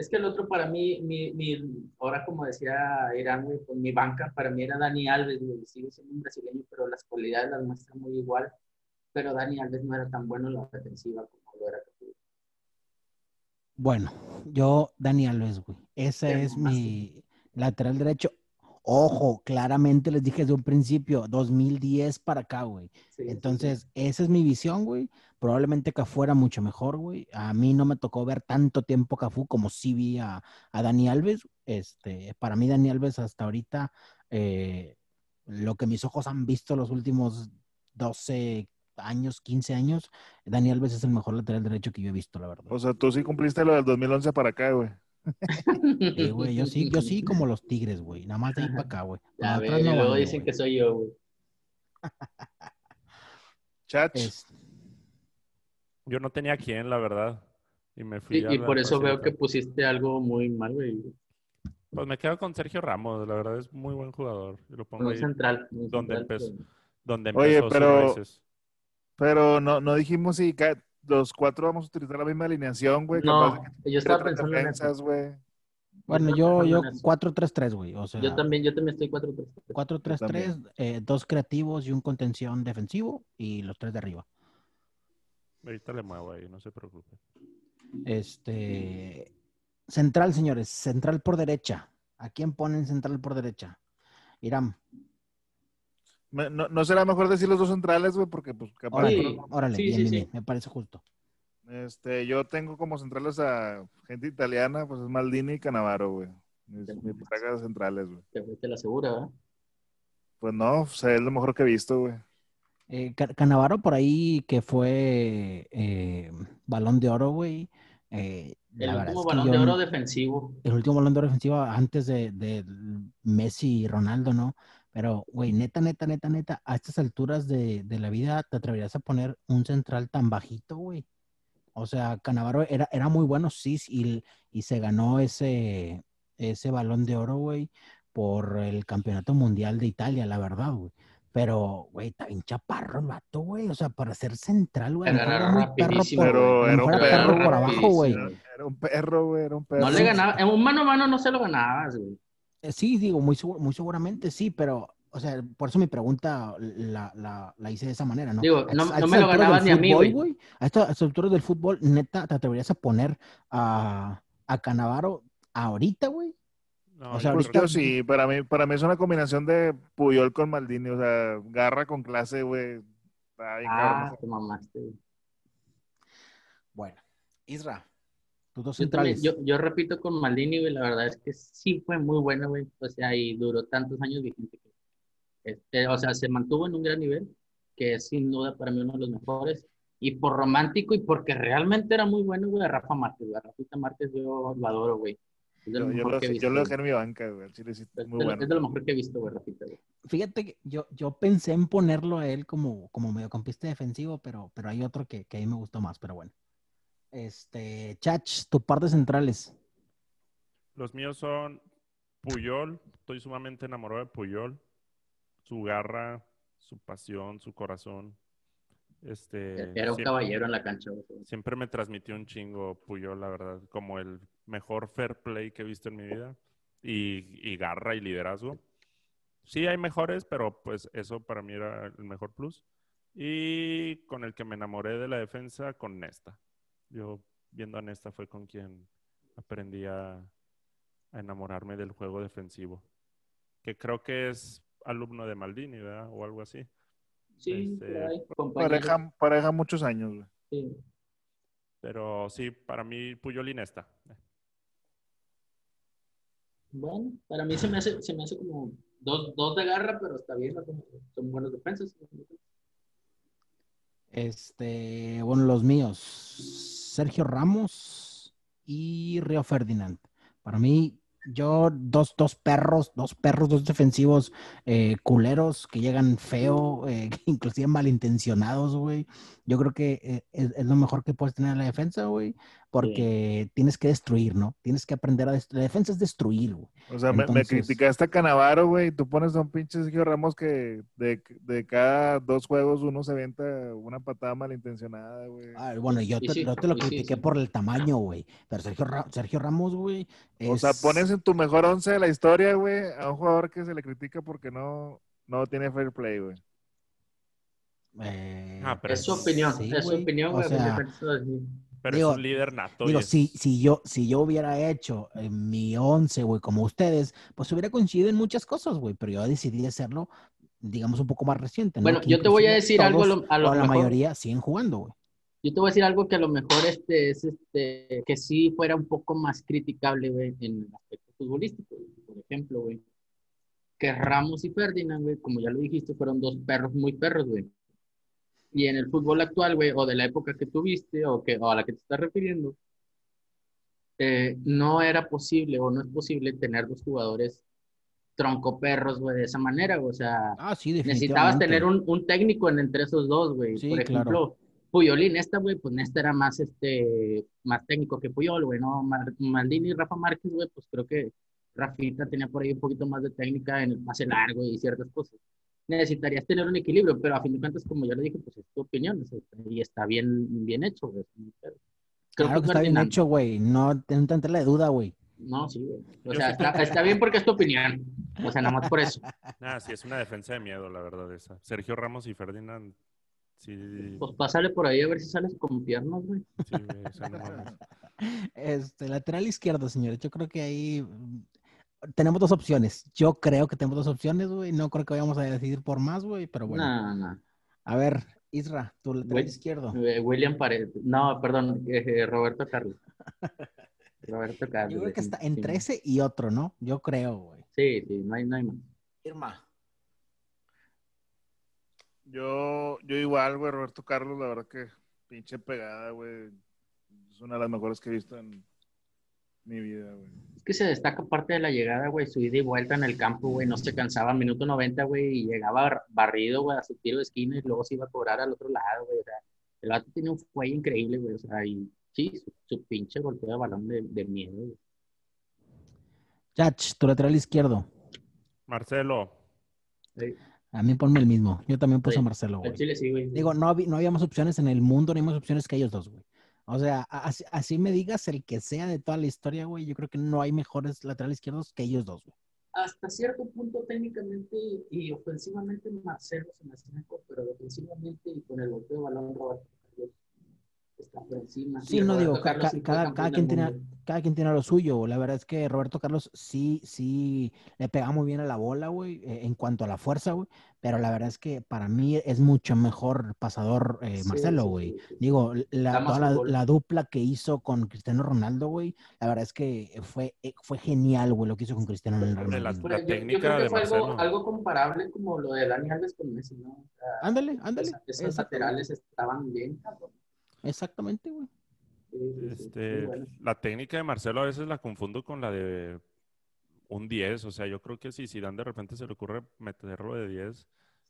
B: Es que el otro para mí, mi, mi, ahora como decía Irán, güey, pues mi banca para mí era Dani Alves, güey, sigue siendo un brasileño, pero las cualidades las muestra muy igual, pero Dani Alves no era tan bueno en la defensiva como lo era Cafú.
A: Bueno, yo, Dani Alves, güey. Ese
B: Qué
A: es mi lateral derecho. Ojo, claramente les dije desde un principio, 2010 para acá, güey.
B: Sí, sí,
A: Entonces, esa es mi visión, güey. Probablemente Cafú era mucho mejor, güey. A mí no me tocó ver tanto tiempo Cafú como sí vi a, a Dani Alves. Este, para mí, Dani Alves hasta ahorita, eh, lo que mis ojos han visto los últimos 12 años, 15 años, Dani Alves es el mejor lateral derecho que yo he visto, la verdad.
C: O sea, tú sí cumpliste lo del 2011 para acá, güey.
A: Güey, yo sí, yo sí como los tigres, güey. Nada más de ahí para acá, güey.
B: Ver,
A: no
B: luego dicen
A: güey.
B: que soy yo, güey.
C: Chach.
A: Es-
D: yo no tenía quién, la verdad. Y me fui
B: Y,
D: a
B: por eso veo que pusiste algo muy mal, güey.
D: Pues me quedo con Sergio Ramos, la verdad es muy buen jugador. Y lo pongo
B: Muy
D: ahí
B: central. muy
D: donde
B: central,
D: empezó.
B: pero-
D: donde
C: Oye,
D: empezó sus
C: pero-. Pero no, no dijimos si los cuatro vamos a utilizar la misma alineación, güey.
B: No, yo estaba pensando en eso.
C: defensas, güey.
A: Bueno, yo, yo
B: en eso.
A: 4-3-3, güey. O sea,
B: Yo también, yo también estoy 4-3.
A: 4-3-3, eh, dos creativos y un contención defensivo y los tres de arriba.
D: Ahorita le muevo ahí, no se preocupe.
A: Este. Central, señores. Central por derecha. ¿A quién ponen central por derecha? Irán.
C: No, no será mejor decir los dos centrales, güey, porque pues capaz.
A: Órale,
B: Sí.
A: órale,
B: Sí,
A: bien,
B: sí,
A: bien,
B: sí.
A: bien, Me parece justo.
C: Este, yo tengo como centrales a gente italiana, pues es Maldini y Canavaro, güey. Mis, mis parejas centrales, güey.
B: Te fuiste la segura, ¿verdad?
C: Pues no, o sea, es lo mejor que he visto, güey.
A: Eh, Ca- Canavaro por ahí que fue eh, balón de oro, güey. Eh,
B: El último
A: es que
B: balón
A: yo
B: de oro defensivo.
A: el último balón de oro defensivo antes de, de Messi y Ronaldo, ¿no? Pero, güey, neta, neta, neta, neta, a estas alturas de, de la vida, ¿te atreverías a poner un central tan bajito, güey? O sea, Canavaro era, era muy bueno, sí, y, y se ganó ese, ese balón de oro, güey, por el campeonato mundial de Italia, la verdad, güey. Pero, güey, está bien chaparro el vato, güey. O sea, para ser central, güey.
B: Pero era
A: muy
B: rapidísimo,
A: por,
C: era un
A: era
C: perro
A: por abajo, güey.
C: Era un perro, güey, era un perro.
B: No le ganaba, en un mano a mano no se lo ganabas, güey.
A: Eh, Sí, digo, muy, muy seguramente sí, pero, o sea, por eso mi pregunta la, la, la hice de esa manera, ¿no?
B: Digo, no- me lo ganabas ni a mí,
A: fútbol,
B: güey.
A: A estas alturas del fútbol, neta, ¿te atreverías a poner a, a Canavaro ahorita, güey?
D: No,
A: O sea,
D: yo
C: Pues
D: creo
C: yo
A: ahorita-
C: sí, para mí, para mí es una combinación de Puyol con Maldini, o sea, garra con clase, güey. Está bien
B: Ah, te mamaste, güey.
A: Bueno, Isra, tus dos
B: Yo, también-
A: centrales.
B: yo, yo repito con Maldini, güey, la verdad es que sí fue muy buena, güey. O sea, y duró tantos años vigente. que, este, o sea, se mantuvo en un gran nivel, que es sin duda para mí uno de los mejores. Y por romántico y porque realmente era muy bueno, güey, a Rafa Márquez, güey. A Rafita Márquez yo lo adoro, güey.
C: Yo, yo lo, yo dejé en mi banca, güey. Chile sí,
B: Es
C: muy
B: de, lo-
C: bueno.
B: es de lo mejor que he visto, güey, Rafita, güey.
A: Fíjate que yo, yo pensé en ponerlo a él como, como mediocampista defensivo, pero, pero hay otro que, que a mí me gustó más, pero bueno. Este, Chach, tu par de centrales.
D: Los míos son Puyol. Estoy sumamente enamorado de Puyol. Su garra, su pasión, su corazón. Este,
B: Era un
D: siempre-
B: caballero en la cancha, güey.
D: Siempre me transmitió un chingo Puyol, la verdad, como el mejor fair play que he visto en mi vida. Y, y garra y liderazgo. Sí hay mejores, pero pues eso para mí era el mejor plus. Y con el que me enamoré de la defensa, con Nesta. Yo viendo a Nesta fue con quien aprendí a, a enamorarme del juego defensivo. Que creo que es alumno de Maldini, ¿verdad? O algo así.
B: Sí,
D: Este.
C: Pareja, pareja muchos años, güey.
B: Sí.
D: Pero sí, para mí Puyol y Nesta.
B: Bueno, para mí se me hace, se me hace como dos, dos de garra, pero está bien, ¿no? son, son buenos defensas.
A: Este, bueno, los míos, Sergio Ramos y Río Ferdinand. Para mí, yo, dos, dos perros, dos perros, dos defensivos eh, culeros que llegan feo, eh, inclusive malintencionados, güey. Yo creo que eh, es, es lo mejor que puedes tener en la defensa, güey, porque tienes que destruir, ¿no? Tienes que aprender a destruir. La defensa es destruir, güey.
C: O sea, me- criticaste a Canavaro, güey. y Tú pones a un pinche Sergio Ramos que de, de cada dos juegos uno se avienta una patada malintencionada, güey.
A: Ah, bueno, yo te,
B: sí,
A: yo te lo critiqué
B: sí.
A: por el tamaño, güey. Pero Sergio, Ra- Sergio Ramos, güey.
C: O sea,
A: es-
C: pones en tu mejor once de la historia, güey, a un jugador que se le critica porque no, no tiene fair play, güey.
A: eh,
D: Ah, pero
B: Es su opinión,
A: sí,
B: es su
A: güey.
B: opinión,
A: O
B: güey.
A: sea,
D: Pero
A: Digo-
D: es un líder nato.
A: Digo,
D: es-
A: si, si, yo, si yo hubiera hecho eh, mi once, güey, como ustedes, pues hubiera coincidido en muchas cosas, güey, pero yo decidí hacerlo, digamos, un poco más reciente. ¿no?
B: Bueno,
A: Que
B: yo te voy a decir algo a lo-
A: todos,
B: a
A: la
B: mejor.
A: mayoría siguen jugando, güey.
B: Yo te voy a decir algo que a lo mejor este es este que sí fuera un poco más criticable, güey, en el aspecto futbolístico. güey. Por ejemplo, güey, que Ramos y Ferdinand, güey, como ya lo dijiste, fueron dos perros muy perros, güey. Y en el fútbol actual, güey, o de la época que tuviste, o, que, o a la que te estás refiriendo, eh, no era posible o no es posible tener dos jugadores troncoperros, güey, de esa manera, güey. O sea,
A: Ah, sí,
B: necesitabas tener un, un técnico en, entre esos dos, güey.
A: Sí,
B: Por
A: claro.
B: ejemplo, Puyol y Nesta, güey, pues Nesta era más, este, más técnico que Puyol, güey, ¿no? Maldini y Rafa Márquez, güey, pues creo que Rafita tenía por ahí un poquito más de técnica en el pase largo y ciertas cosas. Necesitarías tener un equilibrio, pero a fin de cuentas, como ya lo dije, pues es tu opinión, y está bien, bien hecho, güey. Creo
A: Claro que está bien hecho, güey. No ten tanta la duda, güey.
B: No, sí, güey. O sea, está, está bien porque es tu opinión. O sea, nada más por eso.
D: Nada, sí, es una defensa de miedo, la verdad, esa. Sergio Ramos y Ferdinand, sí,
B: Pues pásale por ahí a ver si sales con piernas, güey.
D: sí, güey, o sea, no mames.
A: Este, lateral izquierdo, señores. Yo creo que ahí tenemos dos opciones. Yo creo que tenemos dos opciones, güey. No creo que vayamos a decidir por más, güey, pero bueno.
B: No, no.
A: A ver, Isra, tu lateral izquierdo.
B: Eh, William Paredes. No, perdón, eh, Roberto Carlos. Roberto Carlos.
A: Yo creo que está entre ese y otro, ¿no? Yo creo, güey.
B: Sí, sí, no hay, no hay más.
A: Irma.
C: Yo, yo igual, güey, Roberto Carlos, la verdad que pinche pegada, güey. Es una de las mejores que he visto en Mi vida, güey.
B: Es que se destaca parte de la llegada, güey, su ida y vuelta en el campo, güey, no se cansaba, minuto 90, güey, y llegaba barrido, güey, a su tiro de esquina y luego se iba a cobrar al otro lado, güey, o sea, el vato tiene un fuelle increíble, güey, o sea, y sí, su, su pinche golpeo de balón de, de miedo, güey.
A: Chach, tu lateral izquierdo.
D: Marcelo.
B: Sí,
A: A mí ponme el mismo. Yo también puse
B: Sí.
A: a Marcelo,
B: al
A: güey.
B: Chile sí, güey.
A: Digo, no, no había más opciones en el mundo, ni más opciones que ellos dos, güey. O sea, así, así me digas el que sea de toda la historia, güey. Yo creo que no hay mejores laterales izquierdos que ellos dos, güey.
B: hasta cierto punto técnicamente y ofensivamente Marcelo se me hace mejor, pero defensivamente y con el golpeo de balón Roberto Carlos está por encima.
A: Sí, no digo, ca- cada, cada quien tiene, cada quien tiene lo suyo. La verdad es que Roberto Carlos sí, sí le pega muy bien a la bola, güey, eh, en cuanto a la fuerza, güey. Pero la verdad es que para mí es mucho mejor pasador eh,
B: Sí,
A: Marcelo, güey.
B: sí, sí.
A: Digo, la, toda dupla que hizo con Cristiano Ronaldo, güey, la verdad es que fue, eh, fue genial, güey, lo que hizo con Cristiano
D: De la-
B: yo,
D: técnica
B: creo que
D: de
B: fue algo,
D: Marcelo.
B: algo comparable como lo de Dani Alves con Messi, ¿no? O sea,
A: Ándale, ándale.
B: esos laterales estaban bien, cabrón.
A: Exactamente, güey.
D: Este,
B: bueno.
D: la técnica de Marcelo a veces la confundo con la de un 10. O sea, yo creo que si Zidane de repente se le ocurre meterlo de 10,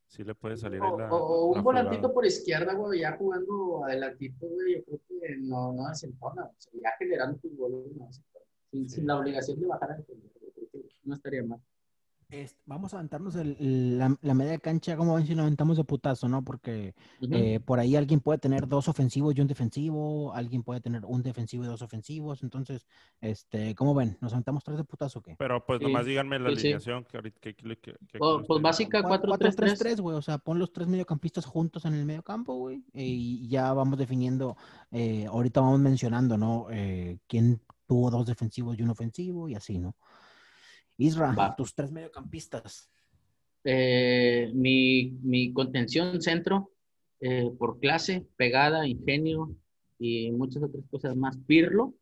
D: sí le puede salir
B: O,
D: la,
B: o- un
D: la
B: volantito
D: jugada.
B: por izquierda, güey, ya jugando adelantito, güey, yo creo que no, no desentona. O sea, ya generando fútbol, no desentona. Sin,
D: Sí.
B: sin la obligación de bajar a defender, yo creo que no estaría mal.
A: Este, vamos a aventarnos el- la, la media cancha, como ven si lo aventamos de putazo, ¿no? Porque eh, por ahí alguien puede tener dos ofensivos y un defensivo, alguien puede tener un defensivo y dos ofensivos, entonces, este, ¿cómo ven? ¿Nos aventamos tres de putazo o qué?
D: Pero pues
B: Sí,
D: nomás díganme la
B: sí, sí.
D: alineación que ahorita que, que- que- que-
B: O-
D: que
B: pues básica 4-3-3.
A: 4-3-3, güey, o sea, pon los tres mediocampistas juntos en el mediocampo, güey, y ya vamos definiendo, eh, ahorita vamos mencionando, ¿no? Eh, quién tuvo dos defensivos y un ofensivo y así, ¿no? Isra,
B: Va.
A: tus tres mediocampistas.
B: Eh, mi, mi contención centro, eh, por clase, pegada, ingenio y muchas otras cosas más. Pirlo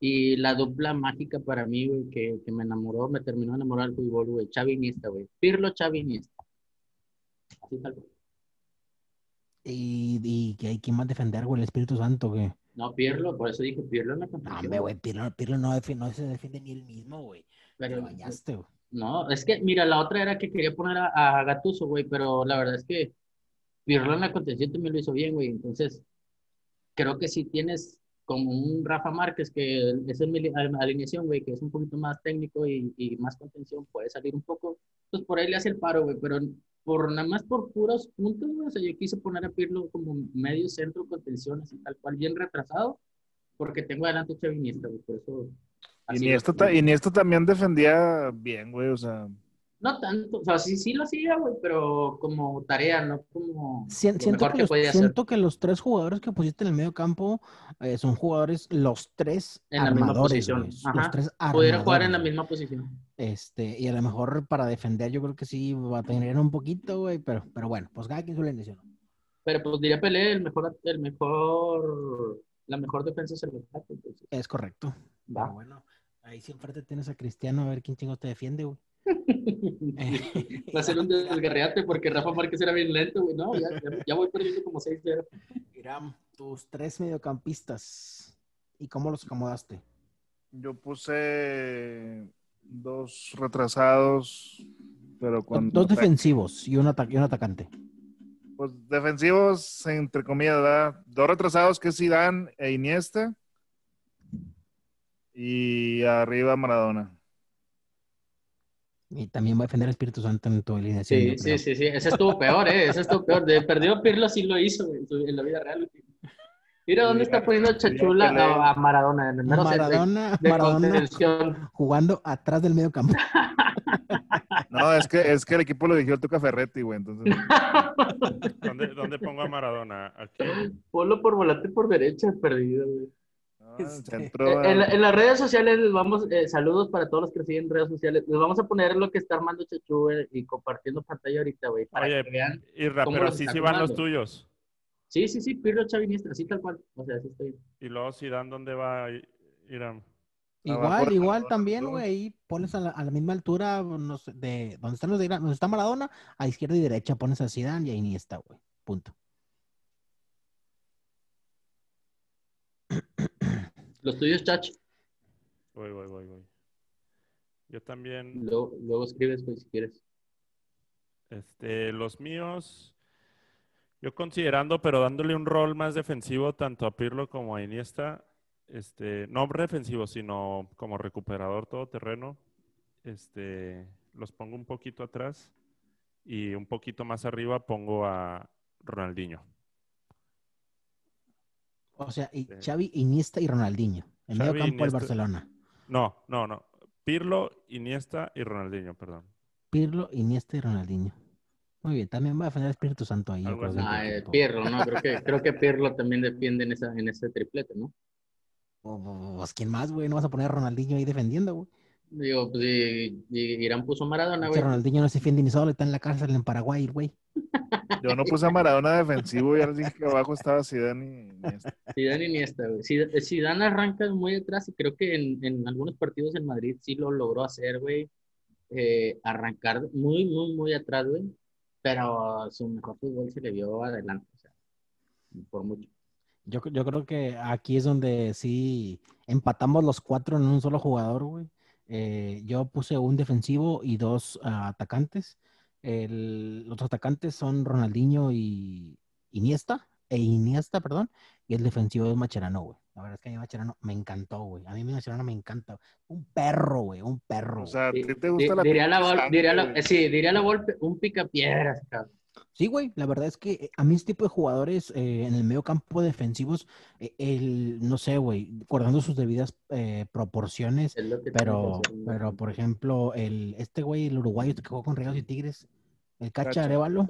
B: y la dupla mágica para mí, güey, que, que me enamoró, me terminó de enamorar fútbol, güey. Xavi Iniesta, güey. Pirlo, Xavi Iniesta. Así tal cual.
A: Y, y que hay quien más defender, güey, el Espíritu Santo, güey.
B: No, Pirlo, por eso dije Pirlo en la
A: No,
B: contención.
A: hombre, güey, Pirlo, Pirlo no, no se defiende ni él mismo, güey.
B: Pero,
A: güey.
B: no, es que, mira, la otra era que quería poner a, a Gattuso, güey, pero la verdad es que Pirlo en la contención también lo hizo bien, güey. Entonces, creo que si tienes como un Rafa Márquez, que es en alineación, güey, que es un poquito más técnico y, y más contención, puede salir un poco, pues por ahí le hace el paro, güey, pero por nada más por puros puntos, güey, o sea, yo quise poner a Pirlo como medio centro contención, así tal cual, bien retrasado, porque tengo adelante a Xavi Iniesta, güey, por eso... así
C: Iniesta,
B: lo-
C: ta- Iniesta también defendía bien, güey, o sea.
B: No tanto, o sea, sí, sí lo hacía, güey, pero como tarea, no como
A: Sien- siento, que
B: que
A: los,
B: podía hacer
A: siento que los tres jugadores que pusiste en el medio campo eh, son jugadores, los tres
B: en la misma
A: armadores,
B: posición.
A: Los tres
B: Pudiera jugar en la
A: armadores,
B: misma posición.
A: Este, y a lo mejor para defender yo creo que sí va a tener un poquito, güey, pero, pero bueno, pues cada quien su alineación.
B: Pero pues diría Pelé, el mejor, el mejor, la mejor defensa es el ataque, entonces,
A: Es correcto. Pero
B: va.
A: bueno, ahí siempre te tienes a Cristiano a ver quién chingo te defiende, güey.
B: Va a ser un desgarriate porque Rafa Márquez era bien lento, güey. No, ya, ya, ya voy perdiendo como 6-0.
A: Iram, tus tres mediocampistas. ¿Y cómo los acomodaste?
C: Yo puse dos retrasados, pero con
A: Dos defensivos y un, ata- y un atacante.
C: pues, defensivos, entre comillas, ¿verdad? Dos retrasados que es Zidane e Iniesta. Y arriba Maradona.
A: Y también va a defender el Espíritu Santo en tu alineación.
B: Sí, sí, sí, sí. Ese estuvo peor, ¿eh? Ese estuvo peor. De perdido Pirlo sí lo hizo, en su- en la vida real. Mira dónde está poniendo Chachula
C: Pelé.
B: a, a Maradona, en el
A: Maradona,
B: de
A: Maradona
B: contención.
A: jugando atrás del medio campo.
C: No, es que, es que el equipo lo dirigió el Tuca Ferretti, güey. Entonces,
D: ¿Dónde, dónde pongo a Maradona? Aquí.
B: Ponlo por volante por derecha, perdido, güey.
A: Este,
B: Eh, En, en las redes sociales les vamos, eh, saludos para todos los que siguen redes sociales. Les vamos a poner lo que está armando Chachu güey, y compartiendo pantalla ahorita, güey, para
D: Oye,
B: que vean.
D: Irra,
B: ¿Cómo
D: pero
B: los
D: sí,
B: está
D: sí van los tuyos.
B: Sí, sí, sí, Pirlo Chavinista, así tal cual. O sea, así estoy.
D: Y luego Zidane, ¿dónde va Irán?
A: Igual,
C: Abajo
A: igual también, güey. Ahí pones a la, a la misma altura no sé, de donde están los de Irán- donde está Maradona, a izquierda y derecha pones a Zidane y a Iniesta, güey. Punto.
B: Los tuyos, Chach.
D: Voy, voy, voy, voy. Yo también.
B: Luego, luego escribes, güey, si quieres.
D: Este, los míos, yo considerando, pero dándole un rol más defensivo tanto a Pirlo como a Iniesta, este, no defensivo, sino como recuperador todoterreno, este, los pongo un poquito atrás y un poquito más arriba pongo a Ronaldinho.
A: O sea, y. Xavi, Iniesta y Ronaldinho. En medio
D: Xavi,
A: campo del
D: Iniesta.
A: Barcelona.
D: No, no, no. Pirlo, Iniesta y Ronaldinho, perdón.
A: Pirlo, Iniesta y Ronaldinho. Muy bien, también va a defender el Espíritu Santo ahí.
B: Ah, eh. Pirlo, ¿no? Creo que, creo que Pirlo también defiende en, esa, en ese triplete, ¿no?
A: Pues, ¿quién más, güey? No vas a poner a Ronaldinho ahí defendiendo, güey.
B: Digo, pues y, y Irán puso Maradona,
A: Ese
B: güey.
A: Ronaldinho no se defiende ni solo, está en la cárcel en Paraguay, güey.
C: Yo no puse a Maradona defensivo, ya les dije que abajo estaba Zidane y Iniesta.
B: Zidane y Iniesta, güey. Zid- Zidane arranca muy atrás y creo que en, en algunos partidos en Madrid sí lo logró hacer, güey. Eh, arrancar muy, muy, muy atrás, güey. Pero su mejor fútbol se le vio adelante, o sea, por mucho.
A: Yo, yo creo que aquí es donde sí empatamos los cuatro en un solo jugador, güey. Eh, yo puse un defensivo y dos ah, atacantes. El- los atacantes son Ronaldinho y Iniesta, e Iniesta, perdón, y el defensivo es Macherano, güey. La verdad es que a mí Macherano me encantó, güey. A mí Macherano me encanta. Un perro, güey, un perro.
C: O sea, ¿a
B: Di-
C: ti te gusta
B: di-
C: la
B: diría la, la- sí, diría la Volpe, un picapiedras, cabrón.
A: Sí, güey, la verdad es que eh, a mí este tipo de jugadores eh, en el medio campo defensivos, eh, el, no sé, güey, guardando sus debidas eh, proporciones, pero,
B: un-
A: pero por ejemplo, el, este güey, el uruguayo este que jugó con Rayados y Tigres, el Cacha. Arevalo,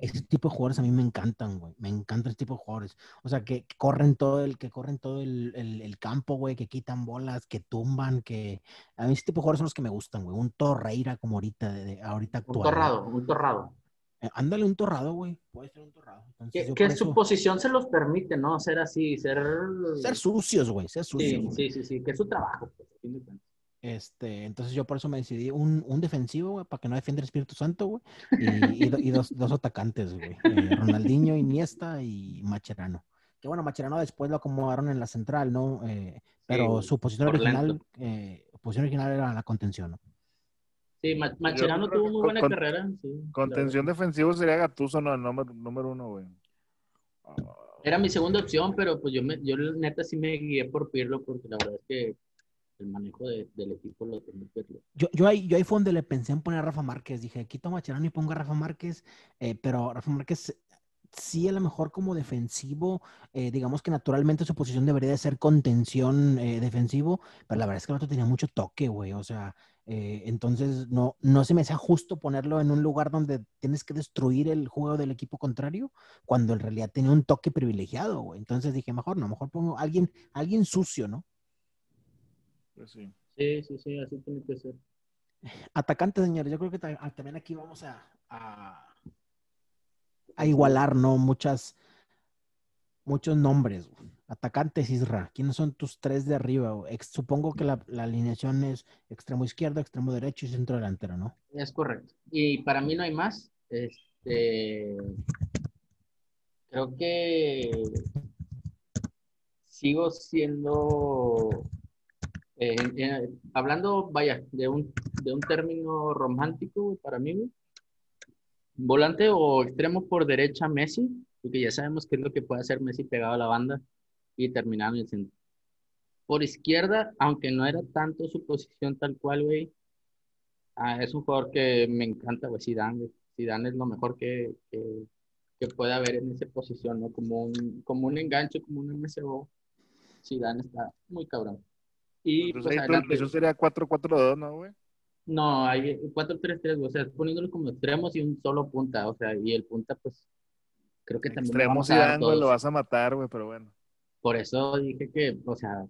A: ese tipo de jugadores a mí me encantan, güey, me encantan ese tipo de jugadores. O sea, que, corren todo el, que corren todo el, el- el campo, güey, que quitan bolas, que tumban, que a mí ese tipo de jugadores son los que me gustan, güey. Un Torreira como ahorita, de, de- ahorita
B: Un
A: actual.
B: torrado, un torrado.
A: Eh, ándale un torrado, güey. Puede ser un torrado. Entonces,
B: Que, su
A: eso-
B: posición se los permite, ¿no? Ser así, ser...
A: ser sucios, güey, ser sucios.
B: Sí, sí, sí, sí, que es su trabajo. pues, a fin de cuentas.
A: Este, entonces yo por eso me decidí un, un defensivo, güey, para que no defienda el Espíritu Santo, güey, y, y do- y dos, dos atacantes, güey, eh, Ronaldinho, Iniesta y Macherano. Que bueno, Macherano después lo acomodaron en la central, ¿no? Eh, pero su posición original, eh, posición original era la contención, ¿no?
B: Sí, Ma- Macherano tuvo muy buena
C: con-
B: carrera. Sí,
C: Contención defensivo sería Gatuso, no, el número, número uno, güey.
B: Era mi segunda opción, pero pues yo, me, yo neta sí me guié por Pirlo porque la verdad es que el manejo de- del equipo lo tenía Pirlo.
A: Yo, yo, ahí, yo ahí fue donde le pensé en poner a Rafa Márquez. Dije, quito a Macherano y pongo a Rafa Márquez, eh, pero Rafa Márquez sí a lo mejor como defensivo, eh, digamos que naturalmente su posición debería de ser contención eh, defensivo, pero la verdad es que el otro tenía mucho toque, güey. O sea, eh, entonces no, no se me hacía justo ponerlo en un lugar donde tienes que destruir el juego del equipo contrario, cuando en realidad tenía un toque privilegiado, güey. Entonces dije, mejor no, mejor pongo a alguien, a alguien sucio, ¿no?
C: Pues sí.
B: Sí, sí, sí, así tiene que ser.
A: Atacante, señores, yo creo que ah, también aquí vamos a, a, a igualar, ¿no? Muchas, muchos nombres. Atacantes, Isra. ¿Quiénes son tus tres de arriba? supongo que la, la alineación es extremo izquierdo, extremo derecho y centro delantero, ¿no?
B: Es correcto. Y para mí no hay más. Este, creo que sigo siendo, eh, eh, hablando, vaya, de un, de un término romántico para mí, volante o extremo por derecha Messi, porque ya sabemos qué es lo que puede hacer Messi pegado a la banda y terminar en el centro. Por izquierda, aunque no era tanto su posición tal cual, güey, Ah, es un jugador que me encanta, güey, Zidane. Zidane es lo mejor que, que, que puede haber en esa posición, ¿no? Como un, como un enganche, como un MCO. Zidane está muy cabrón. Y
C: Entonces
B: pues
C: ahí
B: adelante.
C: posición sería 4-4-2, ¿no, güey?
B: No, hay 4-3-3, güey, o sea, poniéndolo como extremos y un solo punta, o sea, y el punta, pues, creo que también
C: Extremo
B: vamos a dar
C: Zidane, güey,
B: todos.
C: lo vas a matar, güey, pero bueno.
B: Por eso dije que, o sea,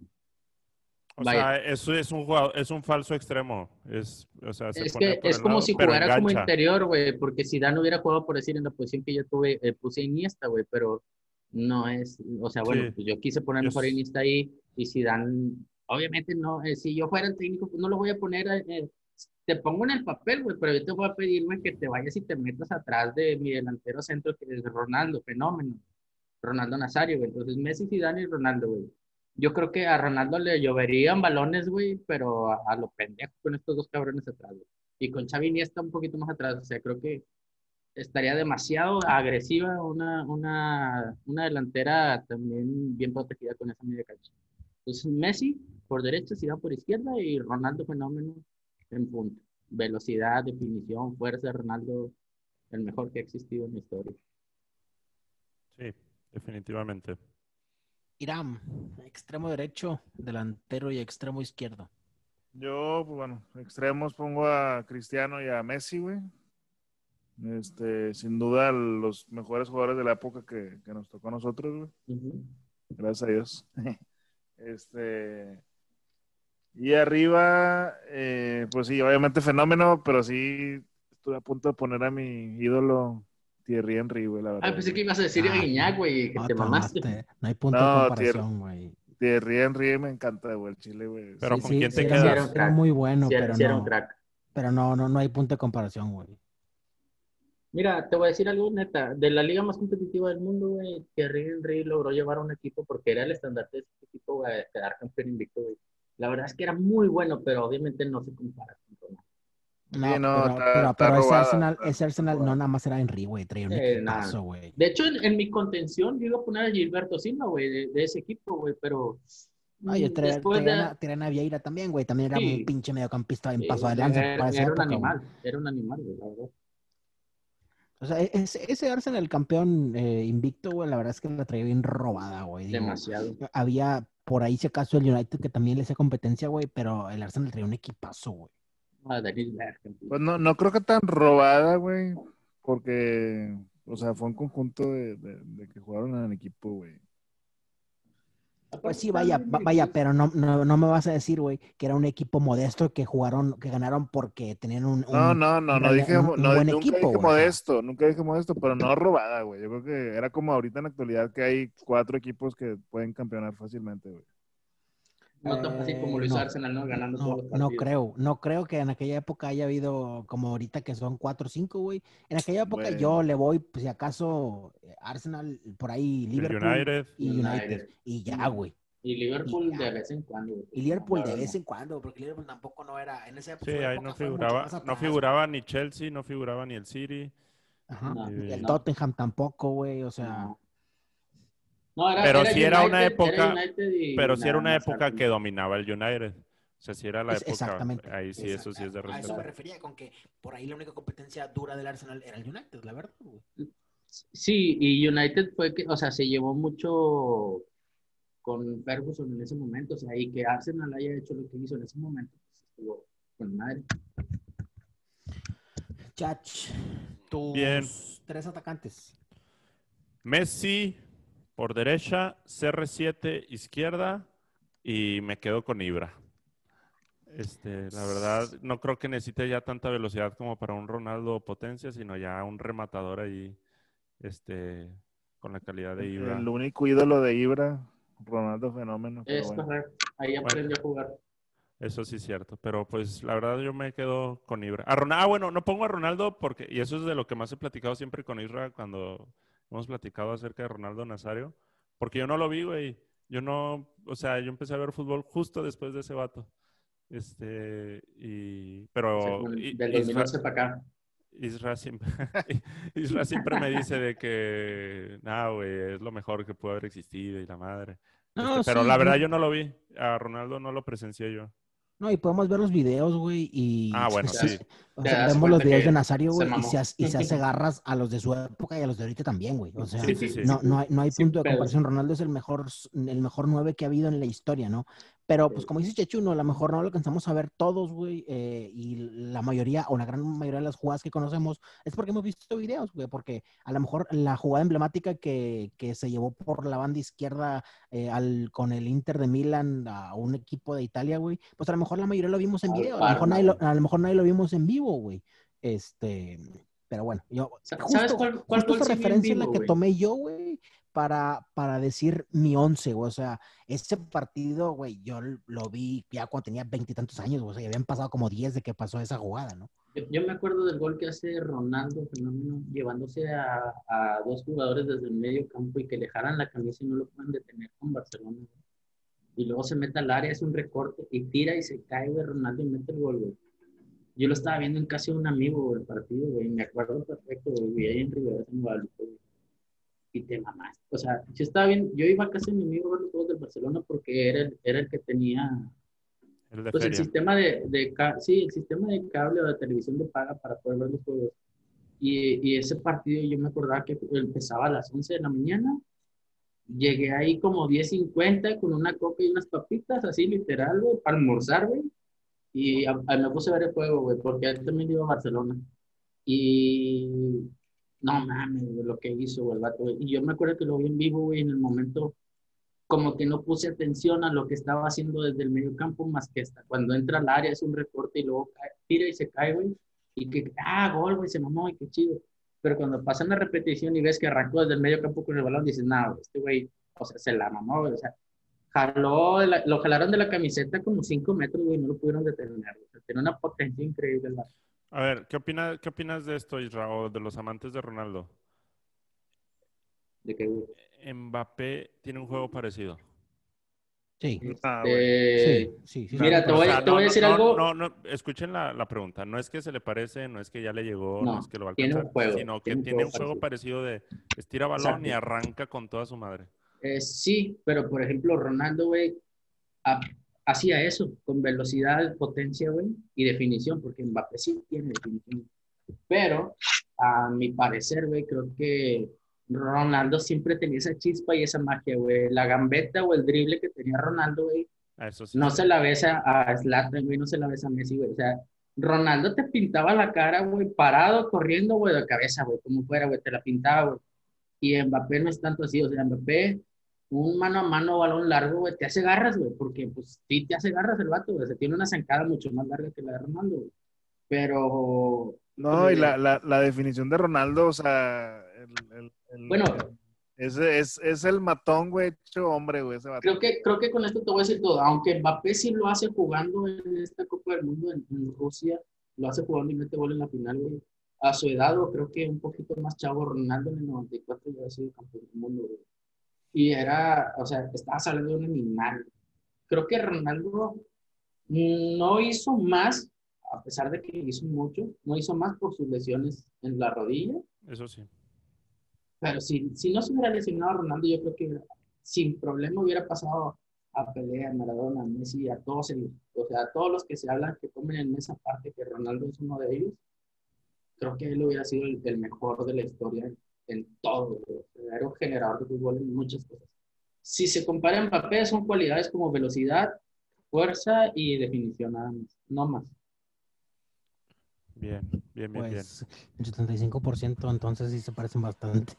D: O
B: Vaya.
D: sea, eso es un jugador, es un falso extremo. Es, o sea, se
B: Es
D: pone
B: que es como
D: lado,
B: si jugara como interior, güey, porque si Dan hubiera jugado, por decir, en la posición que yo tuve, eh, puse a Iniesta, güey, pero no es, o sea, bueno,
D: Sí.
B: pues yo quise poner mejor Iniesta ahí, y si Dan, obviamente no, eh, si yo fuera el técnico, pues no lo voy a poner, eh, eh, te pongo en el papel, güey, pero yo te voy a pedirme que te vayas y te metas atrás de mi delantero centro, que es Ronaldo, fenómeno, Ronaldo Nazario, güey, entonces Messi, Zidane y Ronaldo, güey. yo creo que a Ronaldo le lloverían balones, güey, pero a, lo pendejo con estos dos cabrones atrás, güey. Y con Xavi Iniesta un poquito más atrás, o sea, creo que estaría demasiado agresiva una, una, una delantera también bien protegida con esa media cancha. Entonces Messi por derecha, Zidane por izquierda y Ronaldo fenómeno en punto. Velocidad, definición, fuerza, Ronaldo el mejor que ha existido en la historia.
D: Sí, definitivamente.
A: Irán, extremo derecho, delantero y extremo izquierdo.
C: Yo, pues bueno, extremos pongo a Cristiano y a Messi, güey. Este, sin duda, los mejores jugadores de la época que, que nos tocó a nosotros, güey. Gracias a Dios. Este. Y arriba, eh, pues sí, obviamente fenómeno, pero sí estuve a punto de poner a mi ídolo Thierry Henry, güey, la verdad.
B: Ah, pensé que ibas a decir a
A: Ah,
B: Guiñac, güey, que
A: No,
B: te mamaste.
A: tomaste. No hay punto
C: No,
A: de comparación, güey.
C: Thierry Henry me encanta, güey, el Chile, güey.
D: Pero
A: Sí,
D: ¿con
A: sí,
D: quién te
A: sí,
D: quedas?
A: era,
B: Era
A: muy bueno,
B: Sí,
A: pero
B: sí era un
A: no,
B: crack.
A: pero no, no, no hay punto de comparación, güey.
B: Mira, te voy a decir algo neta. De la liga más competitiva del mundo, güey, Thierry Henry logró llevar a un equipo porque era el estandarte de ese equipo, güey, quedar campeón invicto, güey. La verdad es que era muy bueno, pero obviamente no se compara con Ronaldo.
A: No,
C: Sí, no,
A: pero,
C: está-
A: pero-
C: está
A: pero ese Arsenal, ese Arsenal no nada más era Henry, güey, traía un equipazo, güey.
B: De hecho, en, en mi contención yo iba a poner a Gilberto Silva, güey, de, de ese equipo, güey, pero
A: Oye,
B: mm,
A: traía,
B: después de...
A: a, Vieira también, güey. También era
B: Sí.
A: un pinche mediocampista en
B: Sí,
A: paso adelante
B: era,
A: esa
B: era un animal, era un animal, güey, la verdad.
A: O sea, e- ese, ese Arsenal, el campeón eh, invicto, güey, la verdad es que la traía bien robada, güey. Digo,
B: Demasiado.
A: había por ahí, si acaso, el United que también le hacía competencia, güey, pero el Arsenal traía un equipazo, güey.
C: Pues no, no creo que tan robada, güey, porque, o sea, fue un conjunto de, de- de que jugaron en equipo, güey.
A: Pues sí, vaya, va- vaya, pero no, no, no me vas a decir, güey, que era un equipo modesto que jugaron, que ganaron porque tenían un...
C: No,
A: un-
C: no, no, no dije,
A: un-
C: no,
A: buen
C: nunca
A: equipo,
C: dije modesto, nunca dije modesto, pero no robada, güey. Yo creo que era como ahorita en la actualidad que hay cuatro equipos que pueden campeonar fácilmente, güey.
B: No tan fácil como lo hizo
A: Eh, no.
B: Arsenal, ¿no? Ganando todos
A: No,
B: los
A: no
B: partidos.
A: creo, no creo que en aquella época haya habido como ahorita que son cuatro o cinco, güey. En aquella época
C: Bueno.
A: yo le voy, pues si acaso, eh, Arsenal, por ahí Liverpool
D: United.
A: y United.
B: United.
A: Y ya, güey.
B: Y Liverpool
A: Y-
B: de vez en cuando. güey.
A: Y Liverpool de vez en cuando, porque Liverpool tampoco no era, en esa
D: Sí,
A: época
D: ahí no figuraba, no ni Chelsea, no figuraba ni el City.
A: Ajá.
B: No,
A: Y el
B: no.
A: Tottenham tampoco, güey, o sea...
B: No. No, era,
D: Pero sí era una
B: United,
D: época-
B: United y
D: Pero sí era una época que dominaba el United. O sea, sí era la
A: Es-
D: época.
A: exactamente.
D: Ahí sí, eso sí es de
A: Exacta- A eso me refería con que por ahí la única competencia dura del Arsenal era el United, la verdad.
B: Sí, y United fue que, o sea, se llevó mucho con Ferguson en ese momento, o sea, y que Arsenal haya hecho lo que hizo en ese momento, pues estuvo con madre.
A: Chach, tus
D: Bien.
A: tres atacantes.
D: Messi por derecha, CR7 izquierda y me quedo con Ibra. Este, la verdad, no creo que necesite ya tanta velocidad como para un Ronaldo potencia, sino ya un rematador ahí, este, con la calidad de Ibra.
C: El único ídolo de Ibra, Ronaldo Fenómeno. pero
B: Es
C: bueno.
B: correcto, ahí aprendió a jugar.
D: Eso sí es cierto, pero pues la verdad yo me quedo con Ibra. A Ronaldo, ah, bueno, no pongo a Ronaldo porque, y eso es de lo que más he platicado siempre con Isra cuando hemos platicado acerca de Ronaldo Nazario, porque yo no lo vi, güey. Yo no, o sea, yo empecé a ver fútbol justo después de ese vato. Este, y, pero
B: O sea, del
D: Isra-
B: 2011 para acá.
D: Isra siempre, Isra siempre me dice de que, nada, güey, es lo mejor que puede haber existido y la madre.
A: No,
D: Este, pero
A: sí,
D: la verdad yo no lo vi. A Ronaldo no lo presencié yo.
A: No, y podemos ver los videos, güey, y...
D: Ah, bueno,
A: o
B: sea,
D: sí.
A: O sea, vemos los videos de Nazario, güey, y se, hace, y se hace garras a los de su época y a los de ahorita también, güey. O sea,
D: Sí, sí, sí.
A: no, no hay, no hay punto de comparación. Ronaldo es el mejor, el mejor nueve que ha habido en la historia, ¿no? Pero, pues, como dice Chechuno, a lo mejor no lo alcanzamos a ver todos, güey, eh, y la mayoría, o la gran mayoría de las jugadas que conocemos, es porque hemos visto videos, güey, porque a lo mejor la jugada emblemática que, que se llevó por la banda izquierda eh, al, con el Inter de Milan a un equipo de Italia, güey, pues a lo mejor la mayoría lo vimos en video, a lo mejor nadie lo, a lo mejor nadie lo vimos en vivo, güey. Este, pero bueno, yo
B: Sa-
A: justo,
B: ¿Sabes cuál, cuál
A: justo esa referencia es la
B: vivo,
A: que
B: güey?
A: tomé yo, güey, para, para decir mi once, güey. O sea, ese partido, güey, yo lo vi ya cuando tenía veintitantos años, güey. O sea, ya habían pasado como diez de que pasó esa jugada, ¿no?
B: Yo, yo me acuerdo del gol que hace Ronaldo Fenómeno llevándose a, a dos jugadores desde el medio campo y que le la camisa y no lo pueden detener con Barcelona. güey. y luego se mete al área, es un recorte y tira y se cae, güey, Ronaldo y mete el gol, güey. Yo lo estaba viendo en casa de un amigo, el partido, güey, me acuerdo perfecto, güey, ahí en Rivera, en Guadalupe, güey. Y te mamaste. O sea, yo estaba bien, yo iba a casa de mi amigo a ver los juegos del Barcelona porque era el, era el que tenía,
D: El de
B: pues el sistema de, de, sí, el sistema de cable o de televisión de paga para poder ver los juegos. Y, y ese partido yo me acordaba que empezaba a las 11 de la mañana. Llegué ahí como 10.50 con una coca y unas papitas, así literal, güey, para almorzar, güey. Y a- a- me puse a ver el juego, güey, porque él también iba a Barcelona. Y no mames, lo que hizo, el vato. Y yo me acuerdo que lo vi en vivo, güey, en el momento como que no puse atención a lo que estaba haciendo desde el medio campo, más que hasta cuando entra al área, es un recorte y luego tira y se cae, güey. Y que, ah, gol, güey, se mamó, y qué chido. Pero cuando pasan la repetición y ves que arrancó desde el medio campo con el balón, dices, no, güey, este güey, o sea, se la mamó, güey. O sea, jaló, lo jalaron de la camiseta como cinco metros, güey, no lo pudieron detener. güey. Tiene una potencia increíble el vato.
D: A ver, ¿qué, opina, ¿qué opinas de esto, Israel, o de los amantes de Ronaldo?
B: De güey,
D: Mbappé tiene un juego parecido.
A: Sí,
C: Ah,
B: eh,
A: sí, sí. sí,
B: Mira, te voy-
D: O sea,
B: te voy a decir
D: no,
B: algo.
D: No, no, escuchen la, la pregunta. No es que se le parece, no es que ya le llegó, no,
B: No,
D: es que lo va a
B: tiene un
D: alcanzar,
B: juego,
D: sino que
B: tiene un
D: tiene un
B: juego
D: parecido de estira balón
B: Exacto.
D: y arranca con toda su madre.
B: Eh, sí, pero por ejemplo, Ronaldo, güey, hacía eso, con velocidad, potencia, güey, y definición, porque Mbappé sí tiene definición. Pero, a mi parecer, güey, creo que Ronaldo siempre tenía esa chispa y esa magia, güey. La gambeta o el drible que tenía Ronaldo, güey,
D: A Eso sí.
B: no se la ves a, Zlatan, güey, no se la ves a Messi, güey. O sea, Ronaldo te pintaba la cara, güey, parado, corriendo, güey, de cabeza, güey, como fuera, güey, te la pintaba, güey. Y Mbappé no es tanto así, o sea, Mbappé, un mano a mano, balón largo, güey, te hace garras, güey, porque pues sí te hace garras el vato, güey, o sea, tiene una zancada mucho más larga que la de Ronaldo, güey. Pero,
C: No, y la, la, la definición de Ronaldo, o sea, el, el- el-
B: Bueno.
C: es, es, es el matón, güey, hecho hombre, güey, ese vato.
B: creo que, creo que con esto te voy a decir todo, aunque Mbappé sí lo hace jugando en esta Copa del Mundo en, en Rusia, lo hace jugando y mete gol en la final, güey. A su edad, o creo que un poquito más chavo, Ronaldo en el 94 ya había sido campeón del mundo, güey. Y era, o sea, estabas hablando de un animal. Creo que Ronaldo no hizo más, a pesar de que hizo mucho, no hizo más por sus lesiones en la rodilla,
D: Eso sí.
B: pero si, si no se hubiera lesionado a Ronaldo, yo creo que sin problema hubiera pasado a pelea a Maradona, a Messi, a todos ellos. O sea, a todos los que se hablan, que tomen en esa parte que Ronaldo es uno de ellos, creo que él hubiera sido el, el mejor de la historia en todo. güey. Era un generador de fútbol en muchas cosas. Si se compara a Mbappé, son cualidades como velocidad, fuerza y definición, nada más. No más.
D: Bien, bien, bien, bien.
A: Pues el 75% entonces sí se parecen bastante.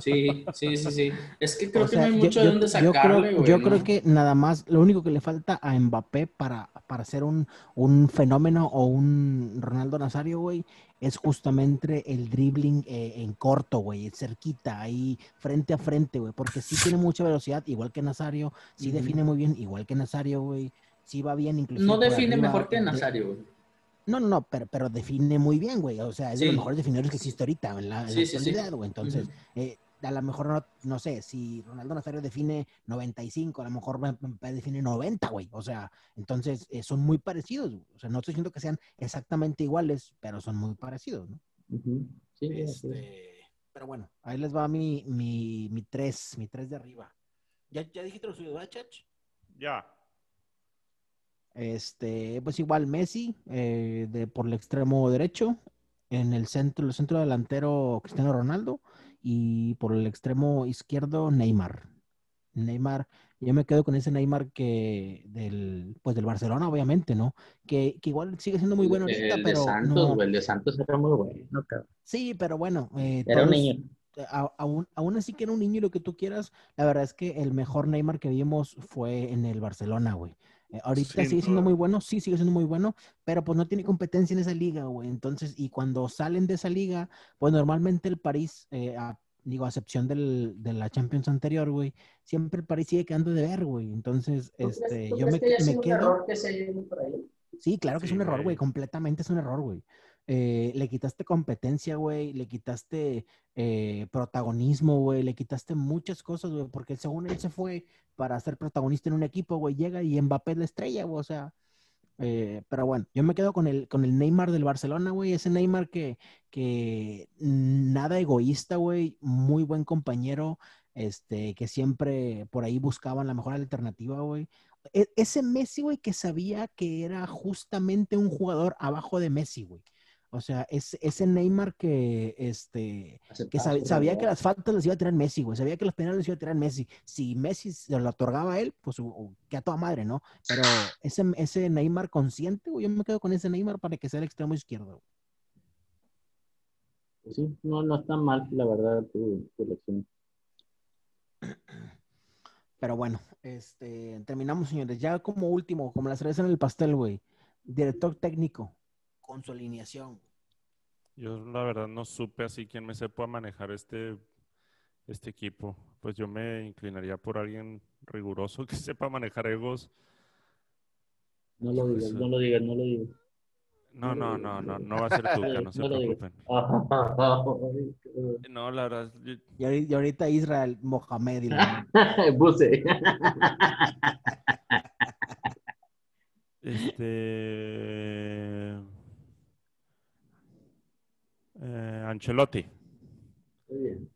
B: Sí, sí, sí, sí. Es que creo
A: O
B: que no hay
A: yo-
B: mucho de dónde
A: yo
B: sacarle,
A: creo, yo
B: ¿no?
A: creo que nada más, lo único que le falta a Mbappé para, para ser un, un fenómeno o un Ronaldo Nazario, güey, es justamente el dribbling eh, en corto, güey, cerquita, ahí frente a frente, güey, porque sí tiene mucha velocidad, igual que Nazario, sí define muy bien, igual que Nazario, güey, sí va bien inclusive.
B: No define
A: arriba,
B: mejor que Nazario, güey.
A: No, no, no, pero, pero define muy bien, güey. O sea, es de los
B: Sí.
A: mejores definidores que existe ahorita en la, en la
B: Sí, sí, sí.
A: actualidad, güey. Entonces,
B: Ujú.
A: eh, a lo mejor no, no sé, si Ronaldo Nazario define 95, a lo mejor Mbappé define 90, güey. O sea, entonces eh, son muy parecidos. güey. O sea, no estoy diciendo que sean exactamente iguales, pero son muy parecidos, ¿no?
B: Ujú. Sí, sí, sí.
A: Este, pero bueno, ahí les va mi, mi, mi tres, mi tres de arriba. ¿Ya, ya dijiste lo suyo, ¿verdad, Chach?
D: Ya.
A: Este, pues igual Messi, eh, de, por el extremo derecho, en el centro, el centro delantero Cristiano Ronaldo y por el extremo izquierdo Neymar. Neymar, yo me quedo con ese Neymar que del, pues del Barcelona, obviamente, ¿no? Que, que igual sigue siendo muy bueno
B: El-
A: ahorita,
B: el de
A: pero
B: Santos,
A: no-
B: el de Santos era muy bueno, cabrón.
A: sí, pero bueno, eh,
B: Era un niño.
A: aún, aún así que era un niño y lo que tú quieras, la verdad es que el mejor Neymar que vimos fue en el Barcelona, güey. Eh, ahorita
C: Sin
A: sigue siendo
C: duda.
A: muy bueno, sí, sigue siendo muy bueno, pero pues no tiene competencia en esa liga, güey. Entonces, y cuando salen de esa liga, pues normalmente el París, eh, a- digo, a excepción del, de la Champions anterior, güey, siempre el París sigue quedando de ver, güey. Entonces,
B: ¿Tú crees-
A: este,
B: tú
A: yo
B: crees
A: me,
B: que
A: me quedo.
B: error que se por ahí?
A: Sí, claro que
D: Sí,
A: es un error,
D: güey,
A: completamente es un error, güey. Eh, le quitaste competencia, güey, le quitaste eh, protagonismo, güey, le quitaste muchas cosas, güey, porque según él se fue para ser protagonista en un equipo, güey, llega y Mbappé es la estrella, güey, o sea, eh, pero bueno, yo me quedo con el, con el Neymar del Barcelona, güey, ese Neymar que, que nada egoísta, güey, muy buen compañero, este, que siempre por ahí buscaban la mejor alternativa, güey. E, ese Messi, güey, que sabía que era justamente un jugador abajo de Messi, güey. O sea, es, ese Neymar que, este, que sabía que las faltas las iba a tirar Messi, güey. Sabía que los penales las iba a tirar Messi. Si Messi se lo otorgaba a él, pues que a toda madre, ¿no? Pero ese, ese Neymar consciente, güey, yo me quedo con ese Neymar para que sea el extremo izquierdo.
B: Pues sí, no, no está mal, la verdad, tu, tu elección.
A: Pero bueno, este, terminamos, señores. Ya como último, como la cerveza en el pastel, güey. Director técnico con su alineación.
D: Yo la verdad no supe así quién me sepa manejar este, este equipo. Pues yo me inclinaría por alguien riguroso que sepa manejar egos.
B: No lo digas, pues, no lo digas, no lo digas.
D: No, no, no, no, no va a ser Tuca, no se preocupen. No, la verdad.
A: Y ahorita Israel Mohamed.
B: Buse.
D: Este. Eh, Ancelotti.
B: Muy bien.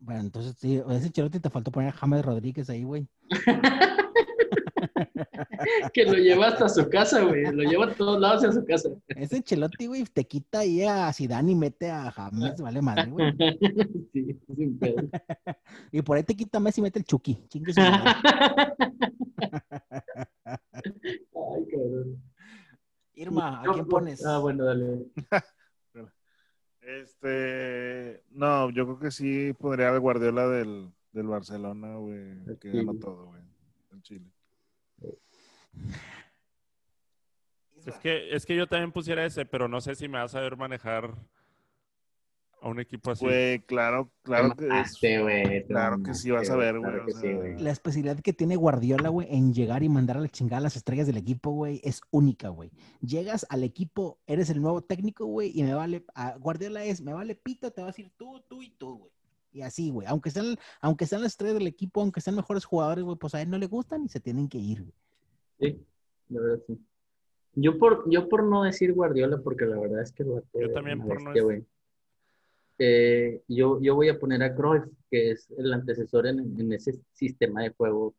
A: Bueno, entonces sí, ese Ancelotti te faltó poner a James Rodríguez ahí, güey.
B: que lo lleva hasta su casa, güey. Lo lleva a todos lados a su casa.
A: Ese Ancelotti, güey, te quita ahí a Zidane y mete a James, vale madre, güey.
B: Sí, sin pedo.
A: y por ahí te quita Messi y mete el Chucky. Chingue
B: Ay, cabrón.
A: Irma, ¿a quién pones?
B: Ah, bueno, dale.
C: Este, no, yo creo que sí podría el Guardiola del, del Barcelona, güey, que ganó todo, güey, en Chile.
D: Es que, es que yo también pusiera ese, pero no sé si me vas a ver manejar a un equipo así.
C: Güey, claro, claro que es, claro que sí vas a ver, güey.
A: la especialidad que tiene Guardiola, güey, en llegar y mandar a la chingada a las estrellas del equipo, güey, es única, güey. Llegas al equipo, eres el nuevo técnico, güey, y me vale, Guardiola es, me vale pito, te vas a ir tú, tú y tú, güey. Y así, güey. Aunque sean, aunque sean las estrellas del equipo, aunque sean mejores jugadores, güey, pues a él no le gustan y se tienen que ir, güey.
B: Sí, la verdad sí. Yo por, yo por no decir Guardiola, porque la verdad es que
D: lo Yo también por no
B: decir. Eh, yo, yo voy a poner a Cruyff, que es el antecesor en, ese sistema de juego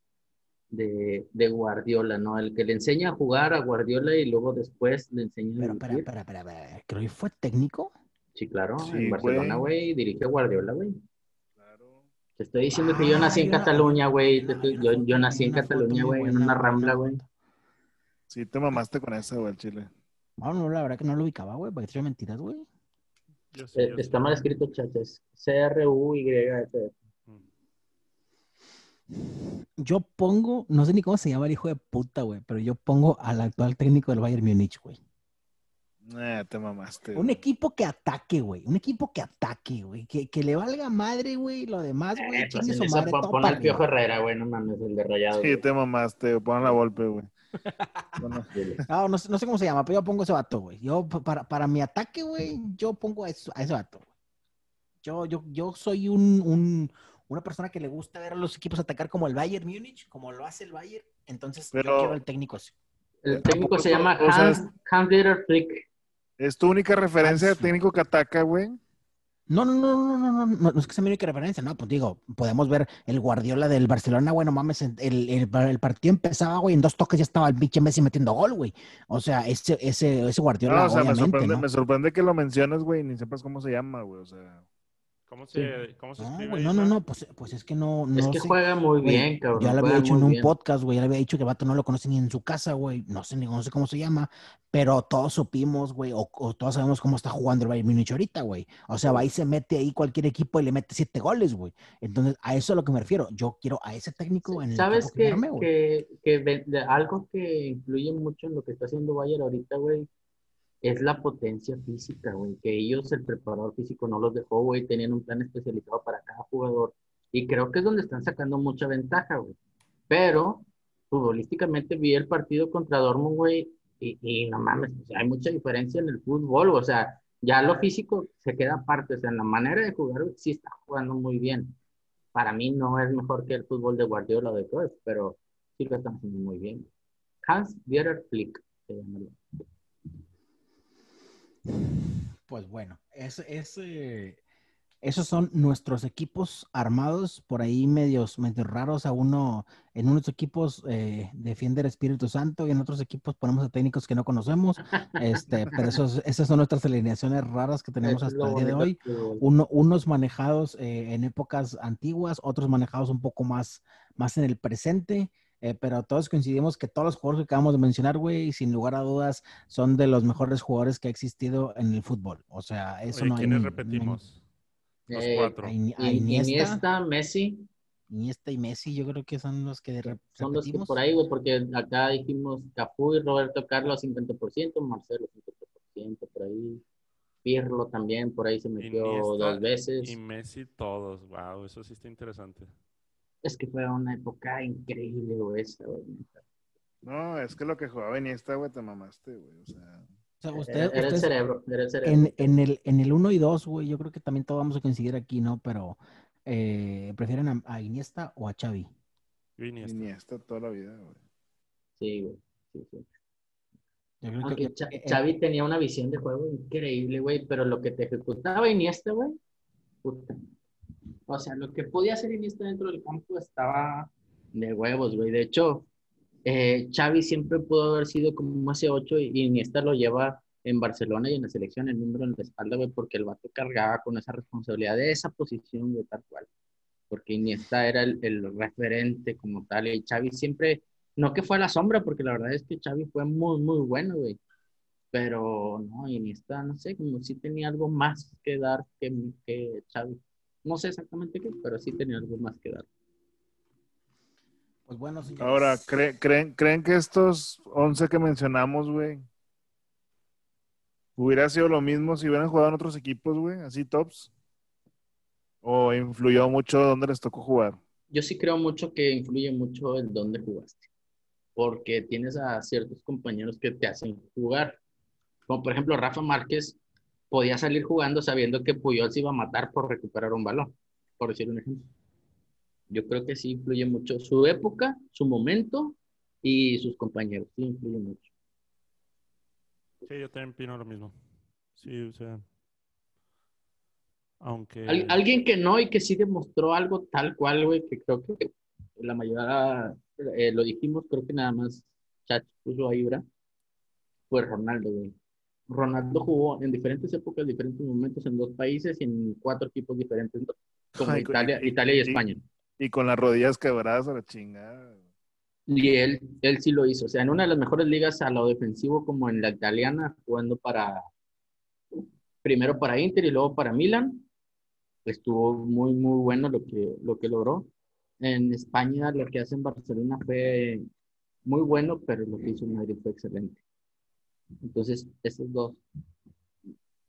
B: de, de, Guardiola, ¿no? El que le enseña a jugar a Guardiola y luego después le enseña
A: Pero, a Pero, pero, pero, ¿Cruyff fue técnico?
B: Sí, claro, en Barcelona, güey, dirige a Guardiola, güey. Te estoy diciendo que yo ah, nací en Cataluña, güey. Yo, yo nací en Cataluña, güey, en una rambla, güey.
C: Sí, te mamaste con esa, güey, el chile.
A: No, no, la verdad que no lo ubicaba, güey, porque te mentiras, güey.
B: Eh, está mal escrito, chachas. C-R-U-Y.
A: Yo pongo, no sé ni cómo se llama el hijo de puta, güey, pero yo pongo al actual técnico del Bayern Múnich, güey.
C: Eh, te mamaste.
A: Un equipo que ataque, güey. Un equipo que ataque, güey. Que, que le valga madre, güey. Lo demás, güey. Eh, pues.
B: Pon Piojo Herrera, güey. No mames, el de rayado.
C: Sí, te mamaste. Pon la golpe, güey.
A: no, no, sé cómo se llama, pero yo pongo ese vato, güey. Yo, para, para mi ataque, güey, yo pongo a, ese vato. Yo, yo, yo soy un, un, una persona que le gusta ver a los equipos atacar como el Bayern Múnich, como lo hace el Bayern. Entonces, yo quiero el técnico así.
B: El técnico se llama Hans, Hans Flick.
C: ¿Es tu única referencia de técnico que ataca, güey?
A: No, no, no, no, no, no, no, no es que sea mi única referencia, no, pues digo, podemos ver el Guardiola del Barcelona, güey, no mames, el, el, el partido empezaba, güey, en dos toques ya estaba el biche Messi metiendo gol, güey. O sea, ese, ese, ese Guardiola, no, o sea,
C: me sorprende, me sorprende que lo menciones, güey, ni sepas cómo se llama, güey, o sea...
D: ¿Cómo se, ¿cómo se
A: no, no, no, no, pues, pues es que no, no
B: Es que juega muy bien, cabrón.
A: Ya le había dicho en un podcast, güey, ya le había dicho que vato no lo conoce ni en su casa, güey. No sé, ni no sé cómo se llama, pero todos supimos, güey, o, todos sabemos cómo está jugando el Bayern Múnich ahorita, güey. O sea, va y se mete ahí cualquier equipo y le mete siete goles, güey. Entonces, a eso es a lo que me refiero. Yo quiero a ese técnico en el
B: ¿Sabes que, que, que, que algo que influye mucho en lo que está haciendo Bayern ahorita, güey, es la potencia física, güey, que ellos, el preparador físico no los dejó, güey, tenían un plan especializado para cada jugador y creo que es donde están sacando mucha ventaja, güey. Pero, futbolísticamente vi el partido contra Dortmund, güey, y, y, no mames, hay mucha diferencia en el fútbol, o sea, Ya lo físico se queda aparte, o sea, en la manera de jugar sí está jugando muy bien. Para mí no es mejor que el fútbol de Guardiola o de Cruyff, pero sí lo están haciendo muy bien. Hans Dieter Flick se llama.
A: Pues bueno, es, es, eh, esos son nuestros equipos armados, por ahí medios, medios raros. A uno, en unos equipos eh, defiende el Espíritu Santo y en otros equipos ponemos a técnicos que no conocemos. Este, pero esos, esas son nuestras alineaciones raras que tenemos
B: es
A: hasta el día de hoy. Uno- unos manejados eh, en épocas antiguas, otros manejados un poco más, más en el presente. Eh, pero todos coincidimos que todos los jugadores que acabamos de mencionar, güey, sin lugar a dudas, son de los mejores jugadores que ha existido en el fútbol. O sea, eso
D: Oye,
A: no hay
D: ¿quiénes repetimos? Los
B: Eh,
D: cuatro.
A: a, a Iniesta,
B: Iniesta, Messi,
A: Iniesta y Messi, yo creo que son los que re-
B: son los que
A: repetimos.
B: por ahí, güey, porque acá dijimos Cafú y Roberto Carlos 50%, Marcelo 50%, por ahí. Pirlo también, por ahí se metió
D: Iniesta
B: dos veces.
D: Y Messi todos. Wow, eso sí está interesante.
B: Es que fue una época increíble, güey, esa, güey.
C: No, es que lo que jugaba Iniesta, güey, te mamaste, güey. O sea,
A: O sea,
B: Era,
A: usted-
B: el cerebro, era el cerebro.
A: en, en el, en el 1 y 2, güey, yo creo que también todos vamos a coincidir aquí, ¿no? Pero eh, ¿prefieren a, a Iniesta o a Xavi?
D: Iniesta.
C: Iniesta toda la vida, güey.
B: Sí, güey. Sí, sí.
A: Yo creo
B: Aunque
A: que, eh,
B: Xavi tenía una visión de juego increíble, güey, pero lo que te ejecutaba Iniesta, güey, puta. O sea, lo que podía hacer Iniesta dentro del campo estaba de huevos, güey. De hecho, eh, Xavi siempre pudo haber sido como ese 8 y Iniesta lo lleva en Barcelona y en la selección el número en la espalda, güey, porque el vato cargaba con esa responsabilidad de esa posición, de tal cual. Porque Iniesta era el, el referente como tal y Xavi siempre no que fue a la sombra, porque la verdad es que Xavi fue muy, muy bueno, güey. Pero no, Iniesta, no sé, como si tenía algo más que dar que, que Xavi. No sé exactamente qué, pero sí tenía algo más que dar.
A: pues bueno, señores.
C: Ahora, ¿cree- creen, ¿creen que estos 11 que mencionamos, güey, hubiera sido lo mismo si hubieran jugado en otros equipos, güey, así tops? ¿O influyó mucho dónde les tocó jugar?
B: Yo sí creo mucho que influye mucho el dónde jugaste, porque tienes a ciertos compañeros que te hacen jugar. Como por ejemplo Rafa Márquez podía salir jugando sabiendo que Puyol se iba a matar por recuperar un balón, por decir un ejemplo. Yo creo que sí influye mucho su época, su momento y sus compañeros. Sí influye mucho.
D: Sí, yo también opino lo mismo. Sí, o sea. Aunque.
B: Al- alguien que no y que sí demostró algo tal cual, güey, que creo que la mayoría eh, lo dijimos, creo que nada más Chat puso ahí, ¿verdad? Fue Ronaldo, güey. Ronaldo jugó en diferentes épocas, diferentes momentos en dos países y en cuatro equipos diferentes, como
C: Ay,
B: Italia,
C: y-
B: Italia y
C: y-
B: España.
C: Y con las rodillas quebradas a la chingada.
B: Y él, él sí lo hizo. O sea, en una de las mejores ligas a lo defensivo, como en la italiana, jugando para, primero para Inter y luego para Milan. Estuvo muy, muy bueno lo que, lo que logró. En España, lo que hace en Barcelona fue muy bueno, pero lo que hizo en Madrid fue excelente. Entonces, esas dos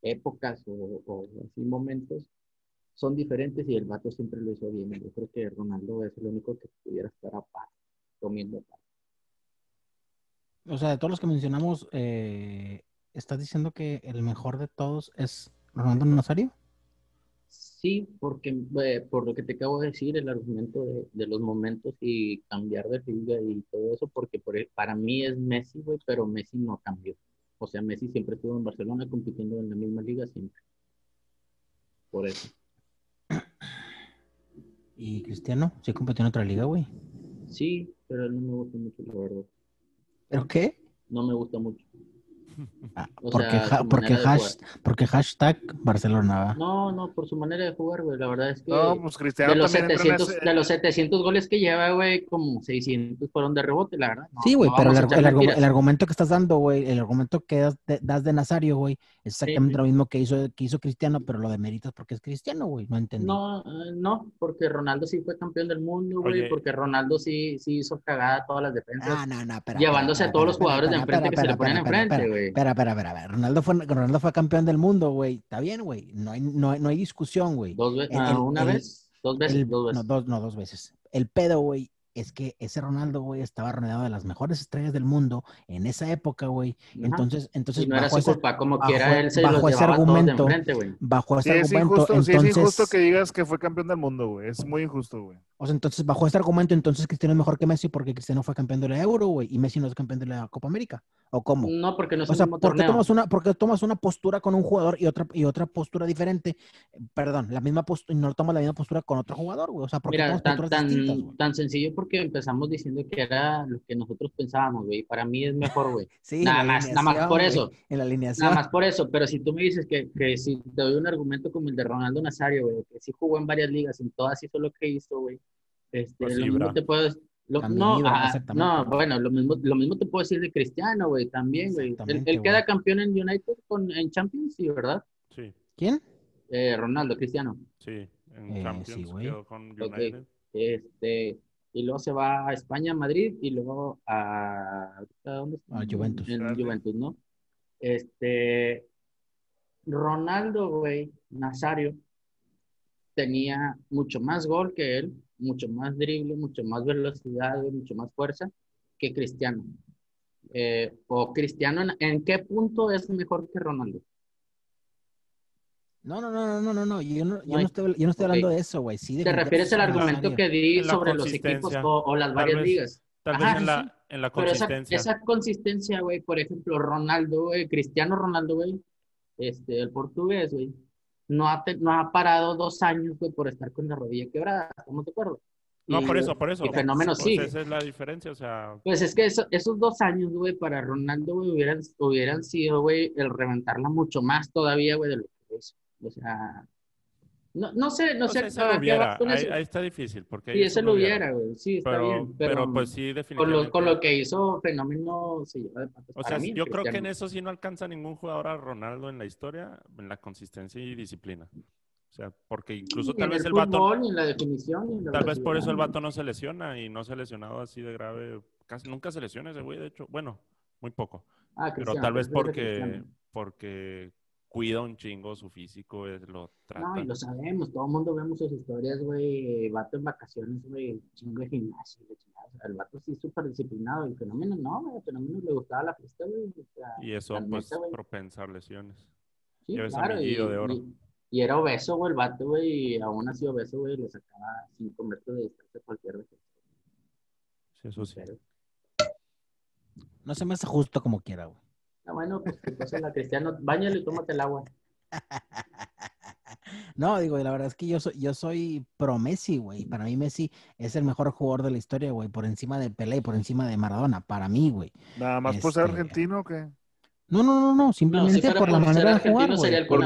B: épocas o, o así momentos son diferentes y el vato siempre lo hizo bien. Yo creo que Ronaldo es el único que pudiera estar a par, comiendo a par.
A: O sea, de todos los que mencionamos, eh, ¿estás diciendo que el mejor de todos es Ronaldo Nazario?
B: Sí, porque eh, por lo que te acabo de decir, el argumento de, de los momentos y cambiar de liga y todo eso, porque por, el- para mí es Messi, güey, pero Messi no cambió. O sea, Messi siempre estuvo en Barcelona compitiendo en la misma liga siempre. Por eso.
A: ¿Y Cristiano? Sí compitió en otra liga, güey.
B: Sí, pero no me gusta mucho, la verdad.
A: ¿Pero qué?
B: No me gusta mucho.
A: Ah, porque,
B: sea,
A: ha-
B: su
A: porque, hash- porque hashtag Barcelona, ¿va?
B: No, no, por su manera de jugar, güey. La verdad es que
C: No, pues Cristiano
B: de, los
C: también entra en
B: 700,
C: ese-
B: de los 700 goles que lleva, güey, como 600 fueron de rebote, la verdad. No,
A: Sí, güey,
B: no
A: pero el, argu- argumento que estás dando, güey, el argumento que das de, das de Nazario, güey, es exactamente
B: sí.
A: lo mismo que hizo, que hizo Cristiano, pero lo demeritas porque es Cristiano, güey, no entendí.
B: No, eh, no, porque Ronaldo sí fue campeón del mundo, güey,
D: Oye.
B: porque Ronaldo sí, sí hizo cagada a todas las defensas,
A: Ah, no, no, espera,
B: llevándose
A: espera,
B: a todos los jugadores de enfrente que se le ponen enfrente, güey.
A: Espera, espera, espera. Ronaldo fue, Ronaldo fue campeón del mundo, güey. Está bien, güey. No hay, no, no hay discusión, güey.
B: Dos veces,
A: El- el-
B: una
A: el-
B: vez, dos veces, dos veces.
A: No, dos, no, dos veces. El pedo, güey, es que ese Ronaldo, güey, estaba rodeado de las mejores estrellas del mundo en esa época, güey. Entonces, entonces
B: Y no era
A: bajo
B: su
A: ese-
B: culpa, como
A: bajo-
B: quiera él se
A: bajo
B: los
A: ese
B: llevaba todos de
A: argumento,
B: enfrente, güey.
A: bajo
C: Sí,
A: ese
C: es
A: argumento,
C: injusto, sí es
A: entonces,
C: injusto que digas que fue campeón del mundo, güey. Es muy injusto, güey.
A: o sea, entonces bajo ese argumento, entonces Cristiano es mejor que Messi porque Cristiano fue campeón de la Euro, güey, y Messi no es campeón de la Copa América. ¿O cómo?
B: No, porque no es
A: O
B: el
A: sea,
B: mismo
A: ¿por qué, tomas una, por qué tomas una postura con un jugador y otra, y otra postura diferente? Perdón, la misma postura, y no tomas la misma postura con otro jugador, güey. O sea, ¿por qué
B: Mira,
A: tomas
B: tan,
A: posturas distintas,
B: tan, tan sencillo porque empezamos diciendo que era lo que nosotros pensábamos, güey. Para mí es mejor, güey.
A: Sí,
B: nada más, nada más por
A: güey,
B: eso.
A: En la alineación.
B: Nada más por eso, pero si tú me dices que, que si te doy un argumento como el de Ronaldo Nazario, güey, que sí jugó en varias ligas, en todas hizo lo que hizo, güey, este,
D: Pues
B: lo
D: Ibra.
B: mismo te puedo... lo- no, ajá,
A: exactamente.
B: no, bueno, lo mismo, lo mismo te puedo decir de Cristiano, güey, también, güey. Él, él queda campeón en United con, en Champions, sí, ¿verdad?
D: Sí,
A: ¿Quién?
B: Eh, Ronaldo, Cristiano.
D: sí. En
A: Eh,
D: Champions
A: sí, güey.
D: quedó con. United.
B: Este, y luego se va a España, a Madrid, y luego a, ¿a dónde está?
A: A Juventus.
B: En. Juventus, ¿no? Este, Ronaldo, güey, Nazario, tenía mucho más gol que él, mucho más drible, mucho más velocidad, mucho más fuerza que Cristiano. Eh, o Cristiano, ¿en, en qué punto es mejor que Ronaldo?
A: No, no, no, no, no, no, no. Yo no, yo
B: No
A: estoy, yo no estoy hablando de eso, güey. Sí,
B: ¿Te refieres al argumento que di sobre los equipos
D: consistencia.
B: o, o las
D: Tal
B: varias
D: vez-
B: ligas?
D: Tal
B: Ajá,
D: vez en
B: sí,
D: la, en la
B: Pero esa,
D: consistencia.
B: esa consistencia, güey, por ejemplo, Ronaldo, güey, Cristiano Ronaldo, güey, este, el portugués, güey, no ha, te- no ha parado dos años, güey, por estar con la rodilla quebrada, ¿estamos de acuerdo?
D: No,
B: Y-
D: por eso, por eso.
B: Y fenómeno
D: Pues
B: sigue.
D: Esa es la diferencia, o sea,
B: Pues es que eso- esos dos años, güey, para Ronaldo, güey, hubieran, hubieran sido, güey, el reventarla mucho más todavía, güey, de lo que es. O sea, no, no sé, no
D: o
B: sé
D: sea, hubiera.
B: con
D: Ahí,
B: eso.
D: ahí está difícil, porque
B: Sí,
D: ahí
B: ese
D: es
B: lo hubiera, güey, sí, está
D: Pero,
B: bien,
D: pero,
B: pero,
D: pues sí,
B: con,
D: definitivamente.
B: lo, con lo que hizo Fenómeno se lleva de patas
D: O sea,
B: mí,
D: yo creo que en eso sí no alcanza ningún jugador a Ronaldo en la historia, en la consistencia y disciplina. O sea, porque incluso tal vez
B: el
D: el vato,
B: en la definición, ni en la
D: tal vez por eso el vato no se lesiona y no se ha lesionado así de grave. Casi nunca se lesiona ese güey, de hecho. Bueno, muy poco.
B: Ah,
D: Pero tal vez porque, porque cuida un chingo su físico, es- lo trata.
B: No, y lo sabemos, todo el mundo vemos sus historias, güey, vato en vacaciones, güey, chingo de gimnasio, de chingada. O sea, el vato sí súper disciplinado, el fenómeno no, güey, el fenómeno le gustaba la fiesta, güey. O sea,
D: Y eso, pues,
B: neta, güey.
D: propensa a lesiones.
B: Sí, claro, y,
D: anillillo de oro.
B: y- y era obeso, güey, el vato, güey, y aún así obeso, güey, le sacaba 5 metros de distancia a cualquier vez.
D: Sí, eso sí.
B: Pero,
A: No se me hace justo como quiera, güey.
B: Ah, bueno, pues entonces la Cristiano, bañalo y tómate el agua.
A: No, digo, la verdad es que yo soy, yo soy pro Messi, güey. Para mí Messi es el mejor jugador de la historia, güey, por encima de Pelé y por encima de Maradona, para mí, güey.
C: Nada más por ser
A: Este-
C: argentino, o ¿qué?
A: No, no, no, no, simplemente por la manera de jugar,
B: sería el Kun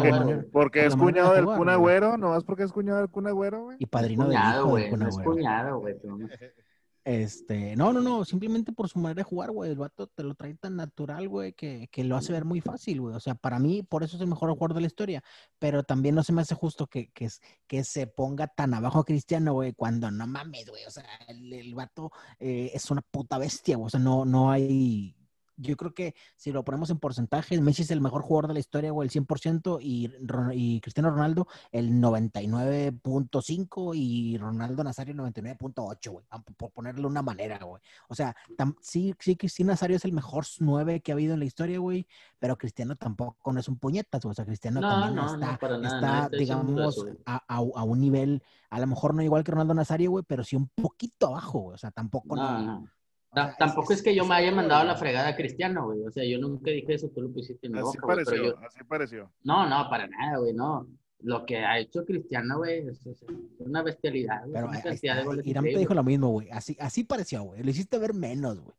C: Porque, es cuñado
A: de
C: del
A: jugar,
C: Kun. Agüero, nomás porque es cuñado del Kun Agüero, güey.
A: Y padrino del
B: Cuñado,
A: hijo
B: güey,
A: del Kun
B: no es
A: Agüero.
B: cuñado, güey.
A: Este, no, no, no, simplemente por su manera de jugar, güey. El vato te lo trae tan natural, güey, que, que lo hace ver muy fácil, güey. O sea, para mí, por eso es el mejor jugador de la historia. Pero también no se me hace justo que, que, que se ponga tan abajo a Cristiano, güey, cuando no mames, güey. O sea, el, el vato eh, es una puta bestia, güey. O sea, no, no hay. Yo creo que si lo ponemos en porcentaje, Messi es el mejor jugador de la historia, güey, el 100%, y, y Cristiano Ronaldo el 99.5 y Ronaldo Nazario el 99.8, güey, por ponerle una manera, güey. O sea, sí, sí, Cristiano Nazario es el mejor 9 que ha habido en la historia, güey, pero Cristiano tampoco no es un puñetas, güey. O sea, Cristiano
B: No,
A: también
B: no,
A: está,
B: nada,
A: está, digamos, a, a- a un nivel, a lo mejor no igual que Ronaldo Nazario, güey, pero sí un poquito abajo, güey. O sea, tampoco
B: No,
A: no.
B: Ta- Tampoco es, que yo me haya mandado la fregada a Cristiano, güey. O sea, yo nunca dije eso, tú lo pusiste en mi
C: Así
B: boca, güey.
C: Pareció,
B: yo,
C: así pareció.
B: no, no, para nada, güey, no. Lo que ha hecho Cristiano, güey, es, es una bestialidad, güey.
A: Pero
B: una de goles
A: Irán te dijo lo mismo, güey. Así, así pareció, güey. Lo hiciste ver menos, güey.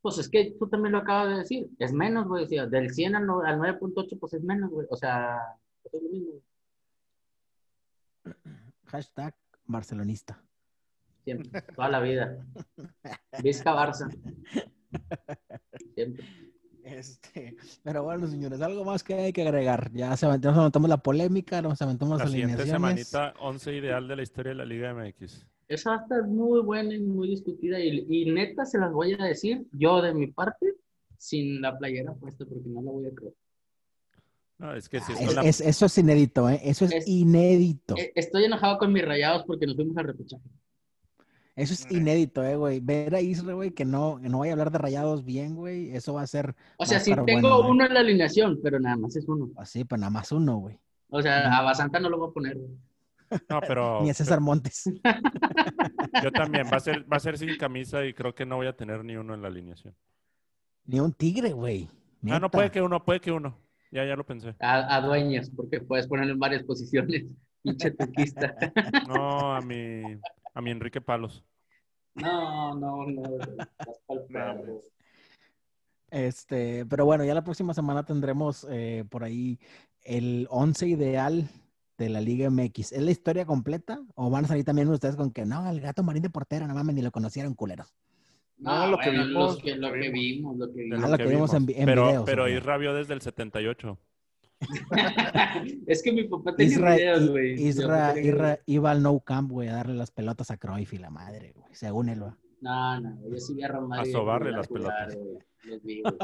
B: Pues es que tú también lo acabas de decir. Es menos, güey. O sea, del 100 al, no- al 9.8, pues es menos, güey. O sea, es lo mismo, güey.
A: Hashtag barcelonista.
B: Siempre, toda la vida. Vizca Barça. Siempre.
A: Este, pero bueno, señores, algo más que hay que agregar. Ya se avent- nos aventamos la polémica, nos aventamos
D: La
A: las
D: siguiente
A: alineaciones.
D: semanita, 11 ideal de la historia de la Liga MX.
B: Esa va a estar muy buena y muy discutida. Y, y neta se las voy a decir yo de mi parte, sin la playera puesta, porque no la voy a creer.
D: No, es que si es
A: Es-
D: con la-
A: es- eso es inédito, ¿eh? Eso es,
B: Es-
A: inédito.
B: Eh, Estoy enojado con mis rayados porque nos fuimos al repechaje.
A: Eso es inédito, eh, güey. Ver a Isra, güey, que no, que no vaya a hablar de rayados bien, güey. Eso va a ser.
B: O sea, sí
A: estar
B: tengo
A: bueno, eh.
B: uno en la alineación, pero nada más es uno.
A: Así, pues nada más uno, güey.
B: O sea, a Basanta no lo voy a poner. güey.
D: No, pero
A: Ni a César Montes.
D: yo también. Va a, ser, va a ser sin camisa y creo que no voy a tener ni uno en la alineación.
A: Ni un tigre, güey.
D: Ah, no, puede que uno, puede que uno. Ya, ya lo pensé.
B: A, a dueños, porque puedes ponerlo en varias posiciones. Pinche tuquista.
D: No, a mi, a mi Enrique Palos.
B: No, no, no.
C: No.
A: Este, pero bueno, ya la próxima semana tendremos eh, por ahí el 11 ideal de la Liga MX. ¿Es la historia completa? ¿O van a salir también ustedes con que no, el gato marín de portero, no mames, ni lo conocieron culeros?
C: No,
B: No,
C: lo que vimos,
B: los que-
C: lo
B: lo
C: que
B: vimos, lo que
D: de
B: vimos.
A: Ah, lo que vimos en
D: pero,
A: videos,
D: Pero. Isra vio desde el 78.
B: es que mi papá tenía
A: Isra,
B: videos, güey.
A: Isra,
B: tenía
A: Isra iba al no camp, güey, a darle las pelotas a Cruyff y la madre, güey, según él, va.
B: No, no, yo sí vi a Romario.
D: A sobarle
B: jugar,
D: las pelotas.
B: güey. Los vi, güey.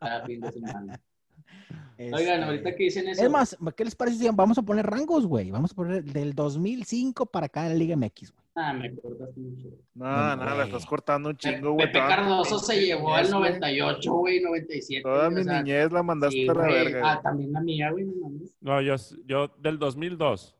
B: Cada fin de semana.
A: Este,
B: Oigan, ahorita que dicen eso.
A: Es más, ¿qué les parece si vamos a poner rangos, güey? Vamos a poner del 2005 para acá en la Liga MX, güey.
B: Ah, me cortaste mucho.
C: No,
A: No,
C: no, la estás cortando un chingo,
B: Pepe
C: güey. Toda-
B: Cardoso se llevó al
C: niñez, güey.
B: 98, güey, 97.
C: Toda mi
B: sea,
C: niñez la mandaste
B: sí,
C: a la
B: güey.
C: verga.
B: Ah, también la mía, güey, no mames.
D: No, yo, yo del 2002.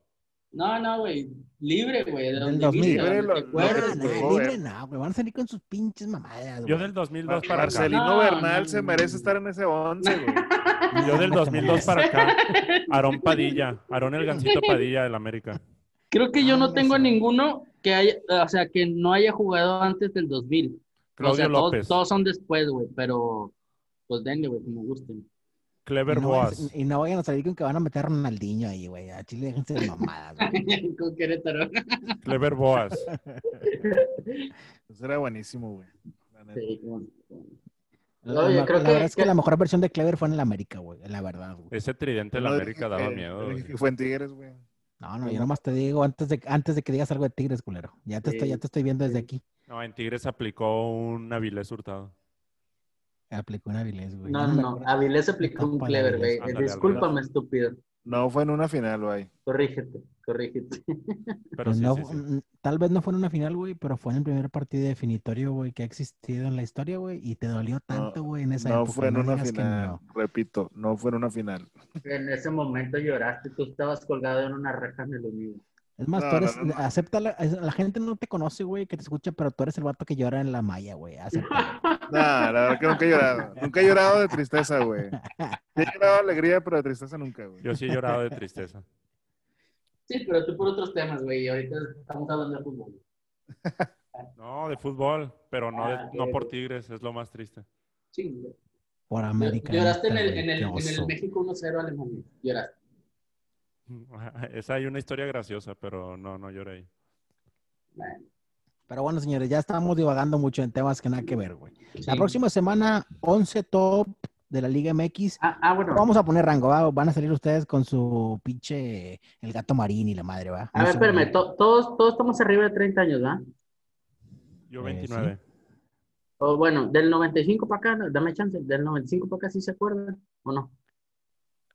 B: No, no, güey. Libre, güey. De
A: Del
B: donde
A: 2000.
B: viste,
C: Libre lo-
A: libre
C: ver.
A: no, güey, van a salir con sus pinches mamadas,
D: Yo
A: güey.
D: del 2002 para.
C: Marcelino
B: No,
C: Bernal
B: no,
C: se
B: no,
C: merece
B: no.
C: estar en ese 11, güey.
D: Yo del
A: No,
D: 2002 para acá. Aarón Padilla. Aarón el Gancito Padilla del América.
B: Creo que yo no
A: Ah,
B: tengo ninguno que haya, o sea, que no haya jugado antes del 2000. O
D: Claudio
B: sea,
D: López.
B: todos son después, güey, pero pues denle, güey, como gusten.
D: Clever
A: y, no
D: Boas.
A: y no vayan a salir con que van a meter a Ronaldinho ahí, güey. A Chile déjense de mamadas, güey.
B: Con Querétaro.
D: Clever Boas.
C: Eso era buenísimo, güey.
B: Sí, como-
A: La,
B: Oye,
A: la-
B: creo
A: la
B: que-
A: verdad es que,
B: que-
A: la mejor versión de Clever fue en el América, güey. La verdad, güey.
D: Ese tridente del
C: No,
D: América daba
C: eh,
D: miedo. güey.
C: Fue en Tigres, güey.
A: No, no, yo nomás te digo antes de, antes de que digas algo de Tigres, culero. Ya te, estoy, ya te estoy viendo desde aquí.
D: No, en Tigres aplicó un Avilés Hurtado.
A: Aplicó una Avilés, güey.
B: No, no, no. Avilés aplicó un
A: de
B: clever, güey. Discúlpame, estúpido.
C: No fue en una final, güey.
B: Corrígete, corrígete.
D: Pero
A: Pues
D: sí,
A: no,
D: sí, sí.
A: Tal vez no fue en una final, güey, pero fue en el primer partido definitorio, güey, que ha existido en la historia, güey, y te dolió tanto, güey, en esa
C: No
A: época.
C: fue en
A: no
C: una final.
A: no.
C: Repito, no fue en una final.
B: En ese momento lloraste, tú estabas colgado en una reja en el unido.
A: Es más,
C: No,
A: tú eres,
C: no, no, no.
A: acepta, la, la gente no te conoce, güey, que te escucha, pero tú eres el vato que llora en la malla, güey.
C: No, la verdad que nunca he llorado. Nunca he llorado de tristeza, güey. He llorado de alegría, pero de tristeza nunca, güey.
D: Yo sí he llorado de tristeza.
B: Sí, pero tú por otros temas, güey. y Ahorita estamos hablando de fútbol.
D: No, de fútbol, pero no, de-
B: Ah,
D: no por Tigres, es lo más triste.
B: Sí, güey.
A: Por América.
B: Lloraste en el, en el, en el. México 1-0 Alemania. Lloraste.
D: Esa hay una historia graciosa, pero no, no lloré ahí.
B: Bueno,
A: Pero bueno, señores, ya estamos divagando mucho en temas que nada que ver, güey. La
B: sí.
A: próxima semana, 11 top de la Liga MX.
B: Ah, ah, bueno.
A: Vamos a poner rango, ¿va? Van a salir ustedes con su pinche el gato marín y la madre, ¿va?
B: A ver, espérame. to- todos, todos estamos arriba de 30 años, ¿verdad?
D: Yo
A: Eh,
D: 29.
B: O bueno, del 95 para acá, dame chance. Del 95 para acá, ¿sí se acuerdan? ¿O no?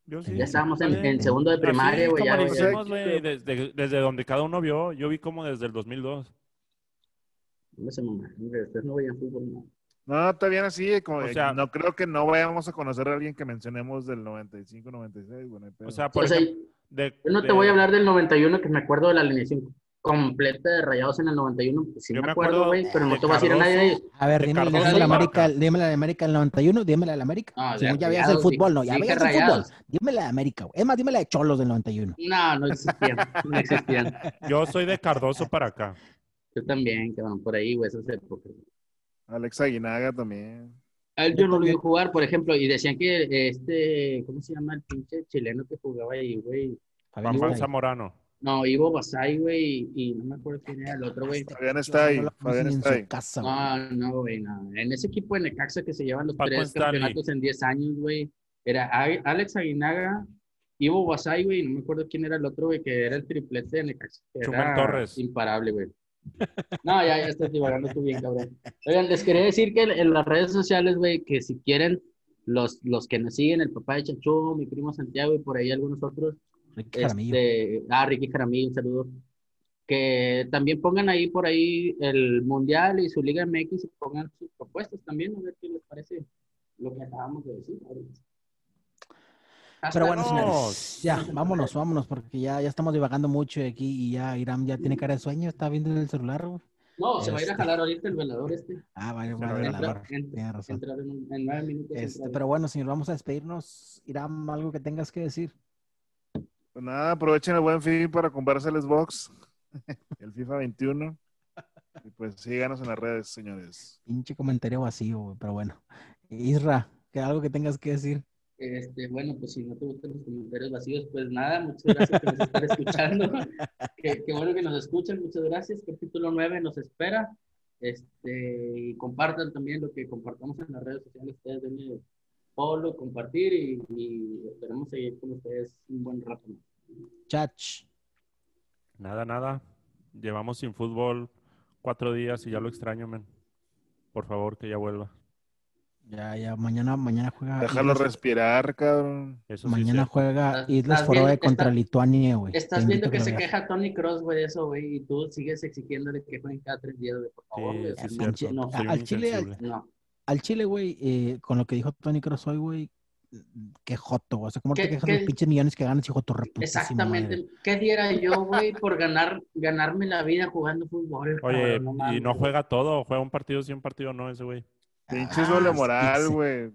D: Yo sí.
B: Ya estábamos
D: está
B: en, en segundo de primaria, güey.
D: desde, desde donde cada uno vio, yo vi como desde el 2002.
B: No maman, hombre, Ustedes no veían fútbol, no.
C: No, está bien así. Como,
D: O sea-
C: no creo que no vayamos a conocer a alguien que mencionemos del 95, 96. Bueno, pedo.
D: O sea, por
B: O sea,
D: ejemplo, de-
B: Yo no te
D: de-
B: voy a hablar del 91, que me acuerdo de la alineación completa de Rayados en el 91. Pues sí
D: Yo
B: me acuerdo, güey, pero no te voy a decir a nadie de ellos.
A: A ver,
D: de
A: dime la de América, dime la de América del 91, dime la de América.
B: No,
A: Si
B: de
A: no, ya veías el fútbol, no, ya veías el fútbol. Dime la de América, güey. Es más, dime la de Cholos del 91.
B: No, no existían. No existían.
D: yo soy de Cardoso para acá.
B: Yo también, que van por ahí, güey, esas épocas.
C: Alex Aguinaga también.
B: A él yo no lo vi jugar, por ejemplo, y decían que este, ¿cómo se llama el pinche chileno que jugaba ahí, güey?
D: Juan. Zamorano.
B: No, Ivo Basay, güey, y no me acuerdo quién era el otro, güey.
C: Fabián está ahí. Fabián está ahí.
A: casa.
B: No, no, güey, no. En ese equipo de Necaxa que se llevan los
D: Paco
B: tres
D: Stanley.
B: campeonatos en 10 años, güey, era Alex Aguinaga, Ivo Basay, güey, y no me acuerdo quién era el otro, güey, que era el triplete de Necaxa. que
D: Chumel
B: era
D: Torres.
B: Imparable, güey. No, ya, ya estás divagando tú bien, cabrón. Oigan, les quería decir que en, las redes sociales, güey, que si quieren, los, los que nos siguen, el papá de Chacho, mi primo Santiago y por ahí algunos otros,
A: Ricky Jaramillo.
B: este, ah, Ricky Jaramillo, un saludo. que también pongan ahí por ahí el Mundial y su Liga MX y pongan sus propuestas también, a ver qué les parece lo que acabamos de decir.
A: Pero bueno, señores, ya, vámonos, vámonos, porque ya, ya estamos divagando mucho aquí y ya Irán ya tiene cara de sueño, está viendo en el celular.
B: No, se va a ir a este. jalar ahorita el velador este.
A: Ah, vaya, vaya, el velador. Tiene razón.
B: en, nueve minutos.
A: Este, pero bueno, señor, vamos a despedirnos. Irán, algo que tengas que decir.
C: Pues nada, aprovechen el buen fin para comprarse el Xbox, el FIFA 21. Y pues síganos en las redes, señores.
A: Pinche comentario vacío, pero bueno. Isra, que algo que tengas que decir.
B: Este, bueno, pues si no te gustan los comentarios vacíos, pues nada, muchas gracias por estar escuchando. qué, bueno que nos escuchan, muchas gracias. Capítulo 9 nos espera. Este, y compartan también lo que compartamos en las redes sociales. Ustedes denle follow, compartir y, y esperemos seguir con ustedes un buen rato.
A: Chach.
D: Nada, nada. Llevamos sin fútbol cuatro días y ya lo extraño, men. Por favor, que ya vuelva.
A: Ya, ya, mañana, mañana juega.
C: Déjalo respirar, cabrón.
A: mañana juega Islas Foroe contra Lituania, güey.
B: Estás viendo que, se queja Tony Cross, güey, de eso, güey, y tú sigues exigiéndole que jueguen cada tres días, güey, por favor,
A: no, al Chile, no. Al Chile, güey, eh, con lo que dijo Tony Cross hoy, güey, qué joto, güey. O sea, ¿cómo te quejas de los pinches millones que ganas, hijo tu
B: Exactamente. ¿Qué diera yo, güey, por ganar, ganarme la vida jugando fútbol?
D: Oye, y no juega todo, juega un partido sí, un partido no, ese güey.
C: Pinche doble ah, moral, güey.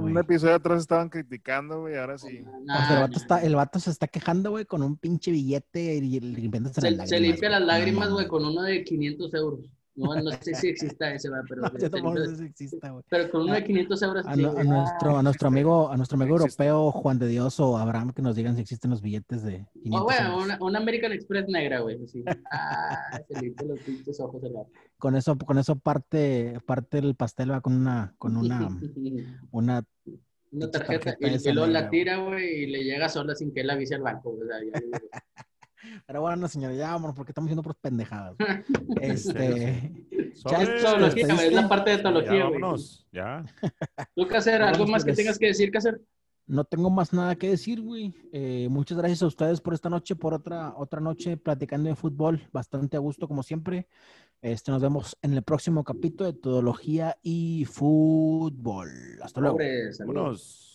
C: un episodio atrás estaban criticando, güey, ahora sí.
A: el, vato está, el, vato se está quejando, güey, con un pinche billete y
B: se, se, se limpia las lágrimas, güey, con uno de 500 euros. No, no sé si exista ese, pero. No, Pero con uno de 500 euros.
A: A, nuestro, a nuestro amigo, a nuestro amigo europeo, Juan de Dios o Abraham, que nos digan si existen los billetes de
B: 500 oh, bueno, una, American Express negra, güey. Ah, se limpia los pinches ojos del
A: Con eso, con eso parte, parte el pastel va con una, con una, una
B: una tarjeta, y, luego la tira, güey, y le llega sola sin que él avise al banco. O sea, ya,
A: pero bueno, señor, ya vámonos porque estamos haciendo por pendejadas. este.
B: ya es teología, es la parte de teología. Ya,
D: vámonos, ya.
B: ¿Tú, hacer algo más que tengas que decir, hacer
A: No tengo más nada que decir, güey. Eh, muchas gracias a ustedes por esta noche, por otra, otra noche platicando de fútbol. Bastante a gusto, como siempre. Este, nos vemos en el próximo capítulo de Teología y Fútbol. Hasta luego.
D: Vámonos.